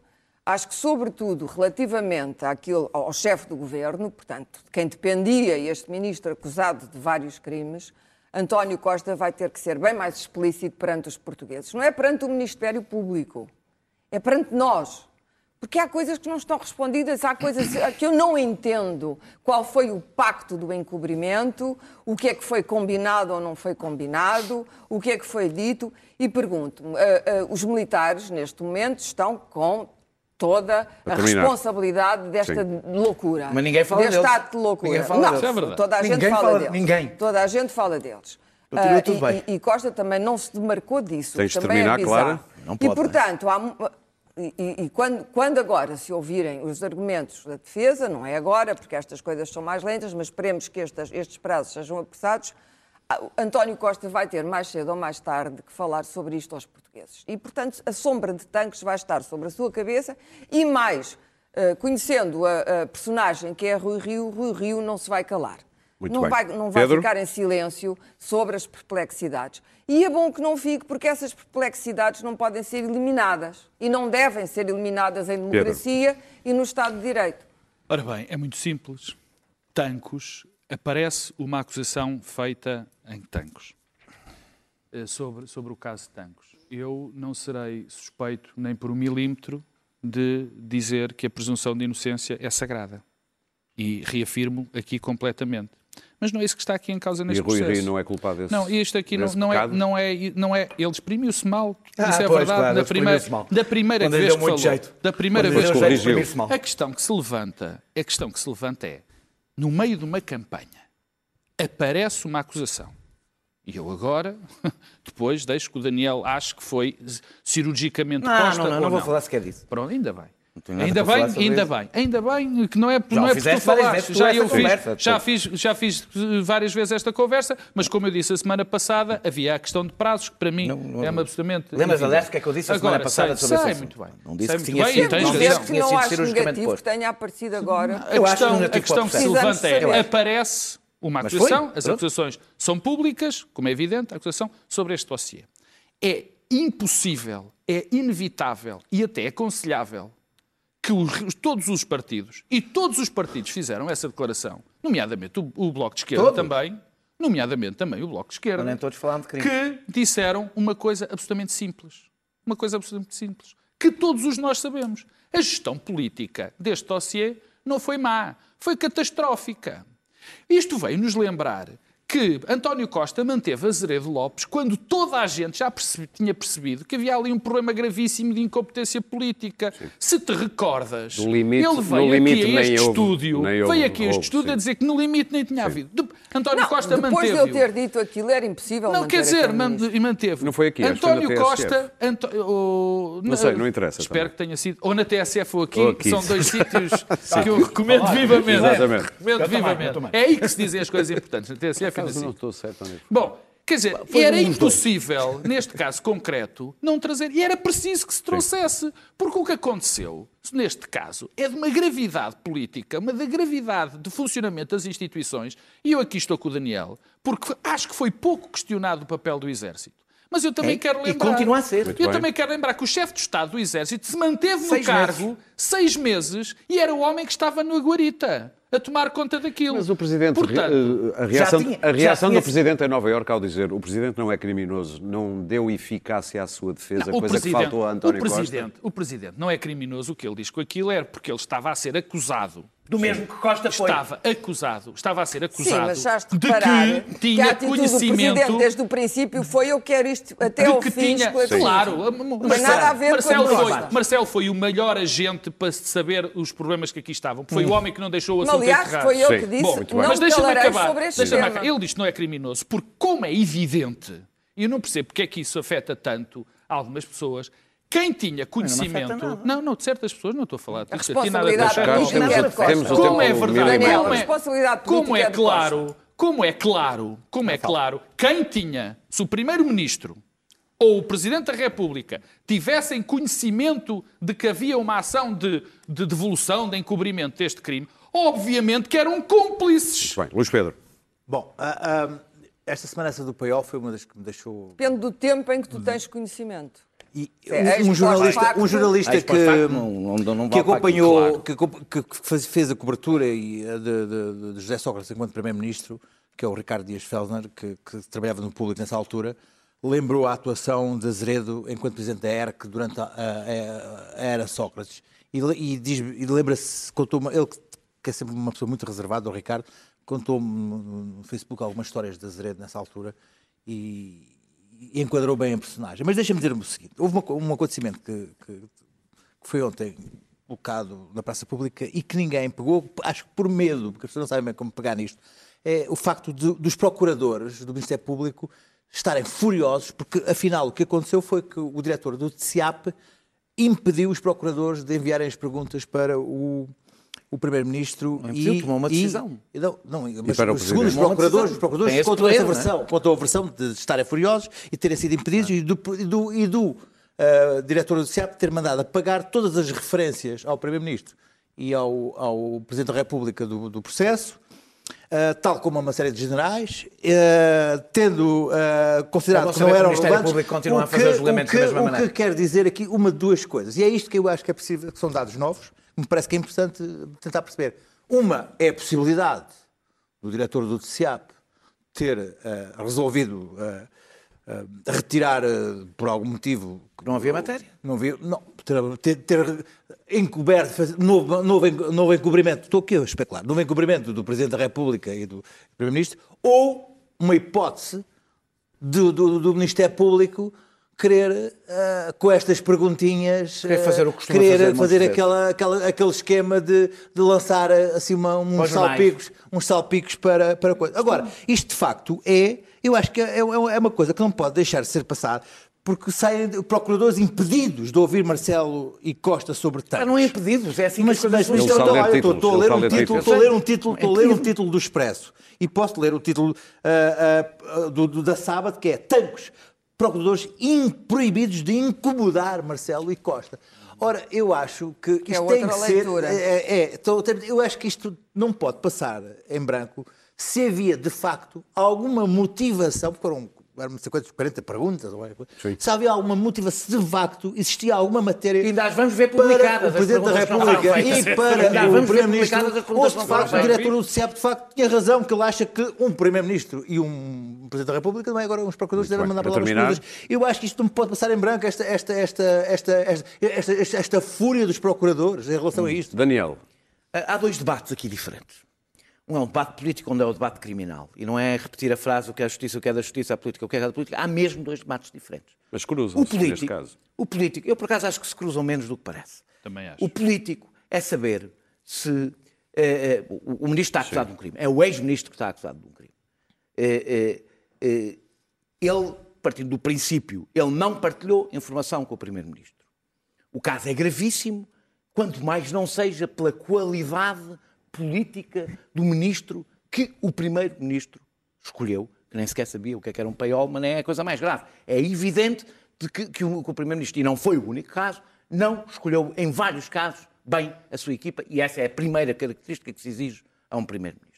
acho que, sobretudo, relativamente àquilo, ao chefe do governo, portanto, quem dependia este ministro acusado de vários crimes, António Costa vai ter que ser bem mais explícito perante os portugueses. Não é perante o Ministério Público, é perante nós. Porque há coisas que não estão respondidas, há coisas que eu não entendo. Qual foi o pacto do encobrimento, o que é que foi combinado ou não foi combinado, o que é que foi dito. E pergunto-me, ah, ah, os militares, neste momento, estão com toda a responsabilidade desta loucura. Mas ninguém fala deste deles. ato de loucura. Ninguém fala não, deles. É toda a gente Ninguém fala, fala- deles. ninguém. Toda a gente fala deles. Tudo e- bem. e, e Costa também não se demarcou disso. Tens de também terminar, é. Clara? Não e, pode, portanto, há e, e- e quando, quando agora se ouvirem os argumentos da defesa, não é agora, porque estas coisas são mais lentas, mas esperemos que estas- estes prazos sejam apressados, António Costa vai ter mais cedo ou mais tarde que falar sobre isto aos portugueses. E, portanto, a sombra de tanques vai estar sobre a sua cabeça e mais, eh, conhecendo a, a personagem que é Rui Rio, Rui Rio não se vai calar. Muito não bem. vai, não vai Pedro? ficar em silêncio sobre as perplexidades. E é bom que não fique, porque essas perplexidades não podem ser eliminadas. E não devem ser eliminadas em democracia e no Estado de Direito. Ora bem, é muito simples. Tancos, aparece uma acusação feita em Tancos. eh, Sobre, sobre o caso de Tancos. Eu não serei suspeito nem por um milímetro de dizer que a presunção de inocência é sagrada. E reafirmo aqui completamente. Mas não é isso que está aqui em causa neste e Rui processo. Rio não é culpado desse Não, isto aqui não, não, é, não, é, não é. Ele exprimiu-se mal. Ah, isso é pois, verdade. claro, da, primeira, da primeira Quando vez deu que muito falou. jeito. Da primeira Quando vez que mal. A questão que se levanta, a questão que se levanta é, no meio de uma campanha, aparece uma acusação. E eu agora, depois, deixo que o Daniel ache que foi cirurgicamente Não, posta não, não, ou não vou falar sequer disso. Pronto, ainda bem. Ainda bem, ainda isso. bem, ainda bem que não é, Já não é porque tu falaste. vezes, Já eu fiz, conversa, já fiz, já fiz eh, várias vezes esta conversa, mas como eu disse a semana passada, havia a questão de prazos que para mim Não, não- é-me absolutamente. Lembras, aliás, o que é que eu disse a semana Agora, passada sei, sobre sei, esse muito bem. Não disse sei que muito tinha bem, sido- não disse que tinha não sido acho cirurgicamente negativo posto. que tenha aparecido agora. A Eu acho questão, a questão que se levanta é, aparece uma Mas acusação, foi, as pronto. acusações são públicas, como é evidente, a acusação sobre este dossiê. É impossível, é inevitável e até aconselhável que os- todos os partidos, e todos os partidos fizeram essa declaração, nomeadamente o, o Bloco de Esquerda Todos? também, nomeadamente também o Bloco de Esquerda, Nem todos falaram de crime. que disseram uma coisa absolutamente simples. Uma coisa absolutamente simples. Que todos os nós sabemos. A gestão política deste dossiê não foi má, foi catastrófica. Isto veio-nos lembrar que António Costa manteve Azeredo Lopes quando toda a gente já percebi- tinha percebido que havia ali um problema gravíssimo de incompetência política. Se te recordas, limite- ele no veio limite aqui a este houve- estúdio, houve veio aqui a este estúdio sim. a dizer que no limite nem tinha havido. De- António Não, Costa depois de manteve eu ter dito aquilo, era impossível não, quer dizer, manteve. Não foi aqui, António. Costa. Anto- o- Não sei, não interessa Espero também. que tenha sido. Ou na TSF ou aqui, Ou aqui. que são dois sítios que eu recomendo vivamente. Exatamente. Recomendo vivamente. É aí que se dizem as coisas importantes, na TSF e Mas eu não estou certo, António. Bom, quer dizer, era impossível, neste caso concreto, não trazer. E era preciso que se trouxesse. Porque o que aconteceu, neste caso, é de uma gravidade política, uma da gravidade de funcionamento das instituições. E eu aqui estou com o Daniel, porque acho que foi pouco questionado o papel do Exército. Mas eu também É, quero e lembrar. continua a ser. Muito Eu bem. também quero lembrar que o chefe de Estado do Exército se manteve Seis no cargo meses. seis meses e era o homem que estava no Guarita a tomar conta daquilo. Mas o Presidente, Portanto, eh, a reação, tinha- a reação do Presidente em Nova Iorque ao dizer o Presidente não é criminoso, não deu eficácia à sua defesa, Não, coisa que faltou a António o Costa. o presidente não é criminoso. O que ele diz com aquilo é porque ele estava a ser acusado. Do mesmo que Costa foi. Estava acusado, estava a ser Sim, acusado mas já has de de reparar que que, a tinha atitude do Presidente conhecimento desde o princípio foi eu quero isto até de ao que fim tinha, claro, Não tem nada a ver Marcelo com a foi. Marcelo foi o melhor agente para saber os problemas que aqui estavam. Foi o homem que não deixou o assunto Aliás, enterrar. foi eu Sim. que disse, Bom, não Mas me deixa-me acabar. sobre este deixa-me tema. acabar. Ele diz que não é criminoso, porque como é evidente, e eu não percebo porque é que isso afeta tanto algumas pessoas, quem tinha conhecimento... nada. Não, não, de certas pessoas, não estou a falar. A nada a responsabilidade. Carlos, política temos é de Costa. Como é verdade. Daniel, como a é, como é é de Costa. claro, como é claro, como é claro, quem tinha, se o primeiro-ministro ou o Presidente da República tivessem conhecimento de que havia uma ação de, de devolução, de encobrimento deste crime, obviamente que eram cúmplices. Muito bem, Luís Pedro. Bom, ah, ah, esta semana essa do paiol foi uma das que me deixou. Depende do tempo em que tu tens conhecimento. E É, um, jornalista, um jornalista post-facto que, não- não- não que acompanhou, aquilo, que, que- fez a cobertura de, de- de José Sócrates enquanto Primeiro-Ministro, que é o Ricardo Dias Felsner, que, que trabalhava no público nessa altura, lembrou a atuação de Azeredo enquanto Presidente da ERC durante a, a- a era Sócrates. E, e, e lembra-se, contou ele que- que é sempre uma pessoa muito reservada, o Ricardo, contou-me no, no Facebook algumas histórias de Azeredo nessa altura e, e enquadrou bem a personagem. Mas deixa-me dizer o seguinte: houve uma um acontecimento que, que, que foi ontem colocado na praça pública e que ninguém pegou, acho que por medo, porque as pessoas não sabem bem como pegar nisto, é o facto de- dos procuradores do Ministério Público estarem furiosos, porque afinal o que aconteceu foi que o diretor do TCIAP impediu os procuradores de enviarem as perguntas para o, o Primeiro-Ministro impediu, e tomou uma decisão. e não, não, mas para o segundo os procuradores, os procuradores contam essa é? versão, contam a versão de estarem furiosos e terem sido impedidos e do, e do, e do uh, diretor do CIAP ter mandado apagar todas as referências ao Primeiro-Ministro e ao, ao Presidente da República do, do processo, uh, tal como a uma série de generais, uh, tendo uh, considerado que não o eram relevantes, Público continua o a fazer que- os julgamentos o que, da mesma o maneira. que quer dizer aqui uma de duas coisas, e é isto que eu acho que é possível, que são dados novos, me parece que é importante tentar perceber. Uma é a possibilidade do diretor do TCIAP ter eh, resolvido eh, retirar por algum motivo. Não havia matéria. Não havia. Não, ter, ter encoberto, fazer, novo, novo, novo encobrimento, estou aqui a especular, novo encobrimento do Presidente da República e do Primeiro-Ministro, ou uma hipótese do, do, do Ministério Público querer, uh, com estas perguntinhas, querer fazer, o que querer fazer, fazer aquela, aquela, aquele esquema de, de lançar assim, uma, uns, salpicos, uns salpicos para, para coisa. Agora, isto de facto é, eu acho que é, é, é uma coisa que não pode deixar de ser passada, porque saem procuradores impedidos de ouvir Marcelo e Costa sobre tanques. não é impedidos, é assim mas, que mas, mas estou, estou, a ler um título, estou a ler um título, estou a ler um título do Expresso. E posso ler o título uh, uh, do, do, da Sábado que é Tanques procuradores proibidos de incomodar Marcelo e Costa. Ora, eu acho que, que isto é tem que leitura. ser. É, é, eu acho que isto não pode passar em branco se havia de facto alguma motivação, porque foram não sei quantas, 40 perguntas, Sim. se havia alguma motivação de facto, existia alguma matéria. E ainda as vamos ver publicadas. o Presidente da República e para o Primeiro-Ministro. Ou se de facto o diretor do CEP de facto tinha razão, que ele acha que um Primeiro-Ministro e um Presidente da República não é agora uns procuradores devem mandar palavras todas. Eu acho que isto não pode passar em branco, esta, esta, esta, esta, esta, esta, esta fúria dos procuradores em relação a isto. Daniel. Há dois debates aqui diferentes. Um é um debate político, onde é o debate criminal. E não é repetir a frase o que é a justiça, o que é da justiça, a política, o que é da política. Há mesmo dois debates diferentes. Mas cruzam-se, neste caso. O político, eu por acaso acho que se cruzam menos do que parece. Também acho. O político é saber se é, é, o, o, ministro está acusado Sim. de um crime. É o ex-ministro que está acusado de um crime. É, ele, partindo do princípio, ele não partilhou informação com o primeiro-ministro. O caso é gravíssimo, quanto mais não seja pela qualidade política do ministro que o primeiro-ministro escolheu, que nem sequer sabia o que, é que era um paiol, mas nem é a coisa mais grave. É evidente de que, que o, o primeiro-ministro, e não foi o único caso, não escolheu, em vários casos, bem a sua equipa, e essa é a primeira característica que se exige a um primeiro-ministro.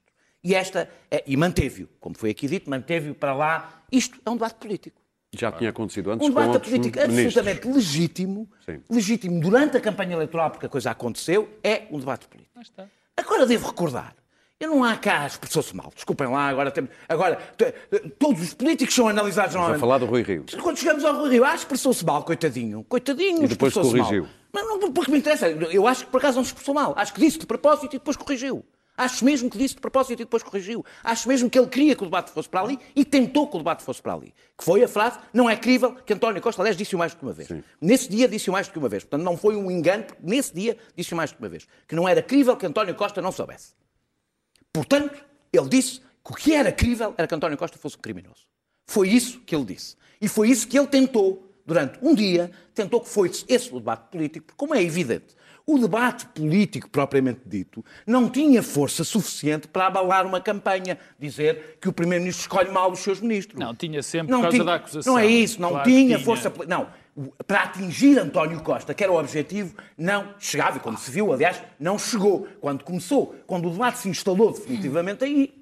E esta, é, e manteve-o, como foi aqui dito, manteve-o para lá. Isto é um debate político. Já tinha acontecido antes um debate político absolutamente legítimo, Sim. legítimo durante a campanha eleitoral, porque a coisa aconteceu, é um debate político. Agora devo recordar. Eu não há cá, expressou-se mal. Desculpem lá, agora temos. Agora, todos os políticos são analisados normalmente. a falar do Rui Rio. Quando chegamos ao Rui Rio, ah, expressou-se mal, coitadinho. Coitadinho, E depois corrigiu. Mal. Mas não, porque me interessa. Eu acho que por acaso não se expressou mal. Acho que disse de propósito e depois corrigiu. Acho mesmo que disse de propósito e depois corrigiu. Acho mesmo que ele queria que o debate fosse para ali e tentou que o debate fosse para ali. Que foi a frase, não é crível, que António Costa, aliás, disse-o mais do que uma vez. Sim. Nesse dia disse-o mais do que uma vez. Portanto, não foi um engano, porque nesse dia disse-o mais do que uma vez. Que não era crível que António Costa não soubesse. Portanto, ele disse que o que era crível era que António Costa fosse um criminoso. Foi isso que ele disse. E foi isso que ele tentou, durante um dia, tentou que fosse esse o debate político, porque, como é evidente, o debate político propriamente dito não tinha força suficiente para abalar uma campanha, dizer que o Primeiro-Ministro escolhe mal os seus ministros. Não, tinha sempre não por causa tinha, da acusação. Não é isso, não claro tinha, tinha força. Não, para atingir António Costa, que era o objetivo, não chegava. E como se viu, aliás, não chegou. Quando começou, quando o debate se instalou definitivamente aí,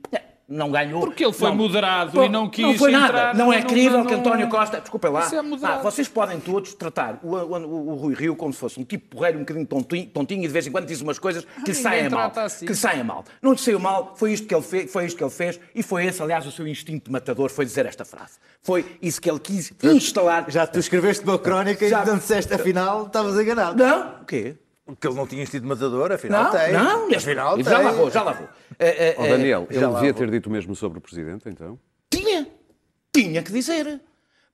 não ganhou. Porque ele foi não, moderado pô, e não quis Não foi nada. Entrar, não é crível que António Costa... Desculpem lá. É ah, vocês podem todos tratar o, o, o, Rui Rio como se fosse um tipo porreiro, um bocadinho tontinho, tontinho e de vez em quando diz umas coisas que lhe saem mal. Assim. Que saem mal. Não lhe saiu mal, foi isto, que ele fez, foi isto que ele fez e foi esse, aliás, o seu instinto de matador, foi dizer esta frase. Foi isso que ele quis instalar. Já tu escreveste uma crónica Já. e não disseste, afinal, estavas enganado. Não, o quê? Porque ele não tinha instinto matador, afinal não, tem. Não, afinal tem. Já lá vou, já lá vou. É, é, oh, Daniel, ele devia ter dito o mesmo sobre o Presidente, então? Tinha. Tinha que dizer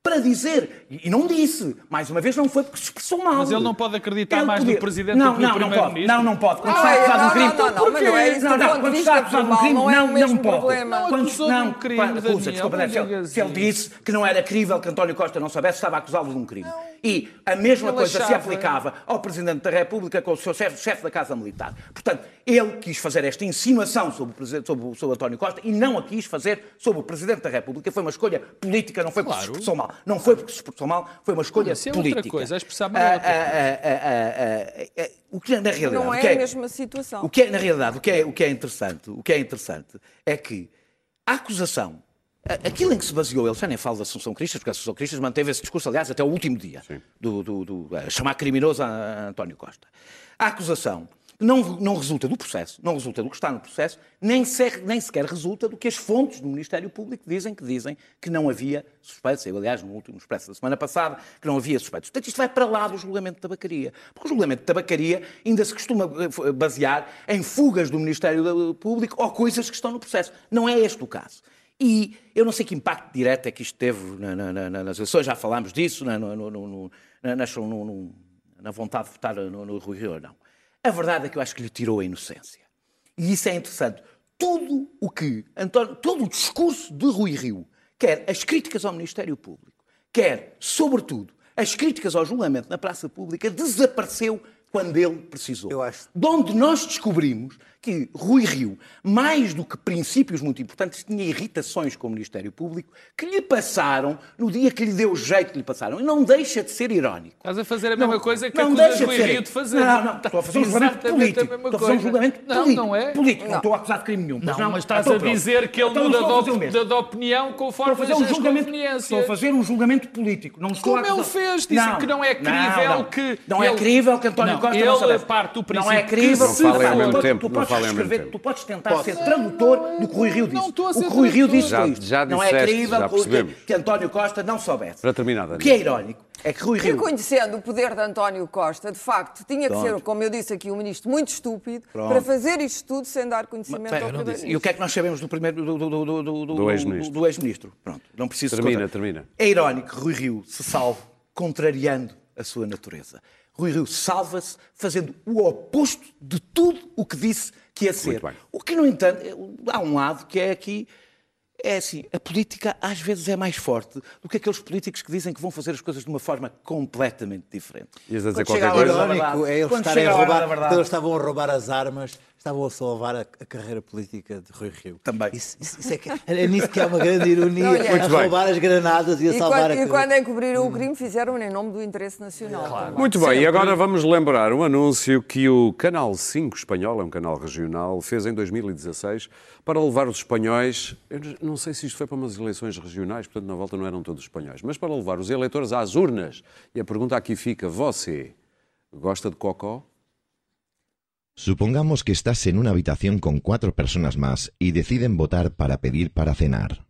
para dizer, e não disse, mais uma vez não foi porque se expressou mal. Mas ele não pode acreditar ele mais podia... no Presidente não, do que no Primeiro-Ministro? Não, não pode. Quando está acusado de um crime... Não, não, não, não, é isso. Não, não, quando está acusado de um crime, não, não pode. Não, acusou de um crime, acusa, desculpa, se ele disse que não era crível que António Costa não soubesse, estava acusado de um crime. E a mesma coisa se aplicava ao Presidente da República com o seu chefe, chefe da Casa Militar. Portanto, ele quis fazer esta insinuação sobre o, sobre, sobre o António Costa e não a quis fazer sobre o Presidente da República. Foi uma escolha política, não foi porque se expressou mal. Não foi porque se expressou mal, foi uma escolha Isso é política. outra coisa, a expressar mal é outra coisa. O que na realidade... Não é, é a mesma situação. O que é, na realidade, o que é, o que é interessante, o que é interessante é que a acusação Aquilo em que se baseou, ele já nem fala da Assunção Cristas, porque a Assunção Cristas manteve esse discurso, aliás, até o último dia, do, do, do, chamar criminoso a António Costa. A acusação não, não resulta do processo, não resulta do que está no processo, nem, nem sequer resulta do que as fontes do Ministério Público dizem que dizem que não havia suspeitos. Eu, aliás, no último expresso da semana passada, que não havia suspeitos. Portanto, isto vai para lá do julgamento de tabacaria. Porque o julgamento de tabacaria ainda se costuma eh, basear em fugas do Ministério Público ou coisas que estão no processo. Não é este o caso. E eu não sei que impacto direto é que isto teve na, na, na, nas eleições, já falámos disso, na, no, no, na, vontade de votar no, no Rui Rio, não. A verdade é que eu acho que lhe tirou a inocência. E isso é interessante. Tudo o que, António, todo o discurso de Rui Rio, quer as críticas ao Ministério Público, quer, sobretudo, as críticas ao julgamento na praça pública, desapareceu quando ele precisou. Eu acho. De onde nós descobrimos que Rui Rio, mais do que princípios muito importantes, tinha irritações com o Ministério Público que lhe passaram no dia que lhe deu jeito que lhe passaram. E não deixa de ser irónico. Estás a fazer a mesma não, coisa que acusas Rui de Rio de fazer. Não, não, estou a fazer um julgamento político. Estou a fazer um julgamento não, político. Não, é? Político, não estou a acusar de crime nenhum. Não, não mas estás a dizer que ele então, muda de, opinião conforme estou a fazer um julgamento, Estou a fazer um julgamento político. Não estou Como ele fez, disse que não é crível que... Não é crível que António Costa não Ele parte do princípio Não é crível. Não falem ao mesmo tempo. Não mesmo tempo podes tentar Posso. ser tradutor do que o Rui Rio disse. Não estou a ser o que o Rui Rio disse já, já Não é crível que, que António Costa não soubesse. Para terminar, O que é irónico é que Rui Rio... Reconhecendo o poder de António Costa, de facto, tinha que ser, como eu disse aqui, um ministro muito estúpido Pronto. para fazer isto tudo sem dar conhecimento Mas, ao primeiro E o que é que nós sabemos do primeiro do, do, do, do, do ex-ministro? Do ex-ministro. Pronto, não preciso Termina, termina. É irónico que Rui Rio se salve contrariando a sua natureza. Rui Rio salva-se fazendo o oposto de tudo o que disse que ia ser. O que, no entanto, há um lado que é aqui é assim, a política às vezes é mais forte do que aqueles políticos que dizem que vão fazer as coisas de uma forma completamente diferente. Ias a dizer qualquer coisa? Irónico é eles, estarem a roubar, eles estavam a roubar as armas estavam a salvar a, a, carreira política de Rui Rio. Também. Isso, isso, isso é, que, é nisso que é uma grande ironia. Não, é. a roubar as granadas e a e salvar quando, a E quando encobriram o crime, fizeram em nome do interesse nacional. Claro. Muito bem, e agora vamos lembrar um anúncio que o Canal 5 espanhol, é um canal regional, fez em 2016 para levar os espanhóis, não sei se isto foi para umas eleições regionais, portanto na volta não eram todos espanhóis, mas para levar os eleitores às urnas. E a pergunta aqui fica, você gosta de cocó? Supongamos que estás en una habitación con cuatro personas más y deciden votar para pedir para cenar.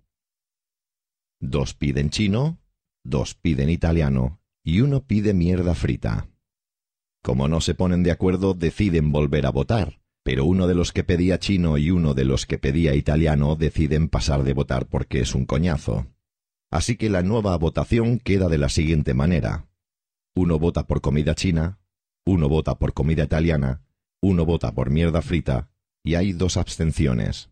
Dos piden chino, dos piden italiano y uno pide mierda frita. Como no se ponen de acuerdo, deciden volver a votar, pero uno de los que pedía chino y uno de los que pedía italiano deciden pasar de votar porque es un coñazo. Así que la nueva votación queda de la siguiente manera. Uno vota por comida china, uno vota por comida italiana uno vota por mierda frita y hay dos abstenciones.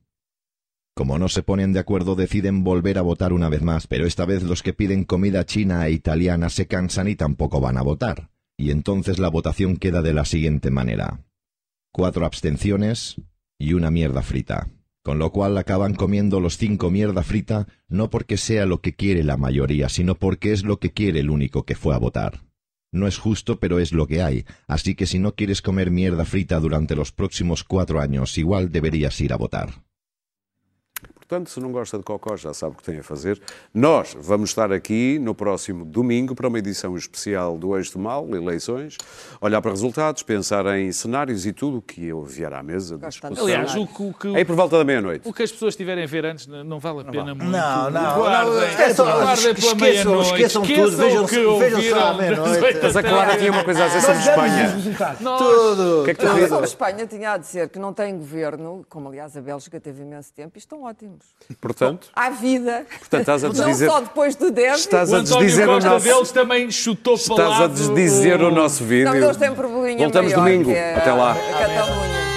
Como no se ponen de acuerdo deciden volver a votar una vez más, pero esta vez los que piden comida china e italiana se cansan y tampoco van a votar. Y entonces la votación queda de la siguiente manera. Cuatro abstenciones y una mierda frita. Con lo cual acaban comiendo los cinco mierda frita no porque sea lo que quiere la mayoría, sino porque es lo que quiere el único que fue a votar. No es justo, pero es lo que hay. Así que si no quieres comer mierda frita durante los próximos cuatro años, igual deberías ir a votar. Portanto, se não gosta de cocó, já sabe o que tem a fazer. Nós vamos estar aqui no próximo domingo para uma edição especial do Eixo do Mal, eleições, olhar para resultados, pensar em cenários e tudo o que eu vier à mesa de discussão. Aliás, o que, o que, Aí por volta da meia-noite. O que as pessoas tiverem a ver antes não vale a pena não, muito. Não, não. Guardem, não, esqueçam, guardem pela meia-noite. Esqueçam, esqueçam tudo, vejam, que vejam só à meia-noite. Mas a Clara tinha uma coisa a dizer sobre Espanha. Tudo. O que é que tu sobre Espanha tinha a dizer que não tem governo, como aliás a Bélgica teve imenso tempo, e estão ótimos. Portanto, à vida. Portanto, estás a desdizer... Não só depois do derby. Estás a desdizer o nosso... deles também chutou para Estás a desdizer o nosso vídeo. Não, eles têm probleminha Voltamos maior, domingo. É Até lá. A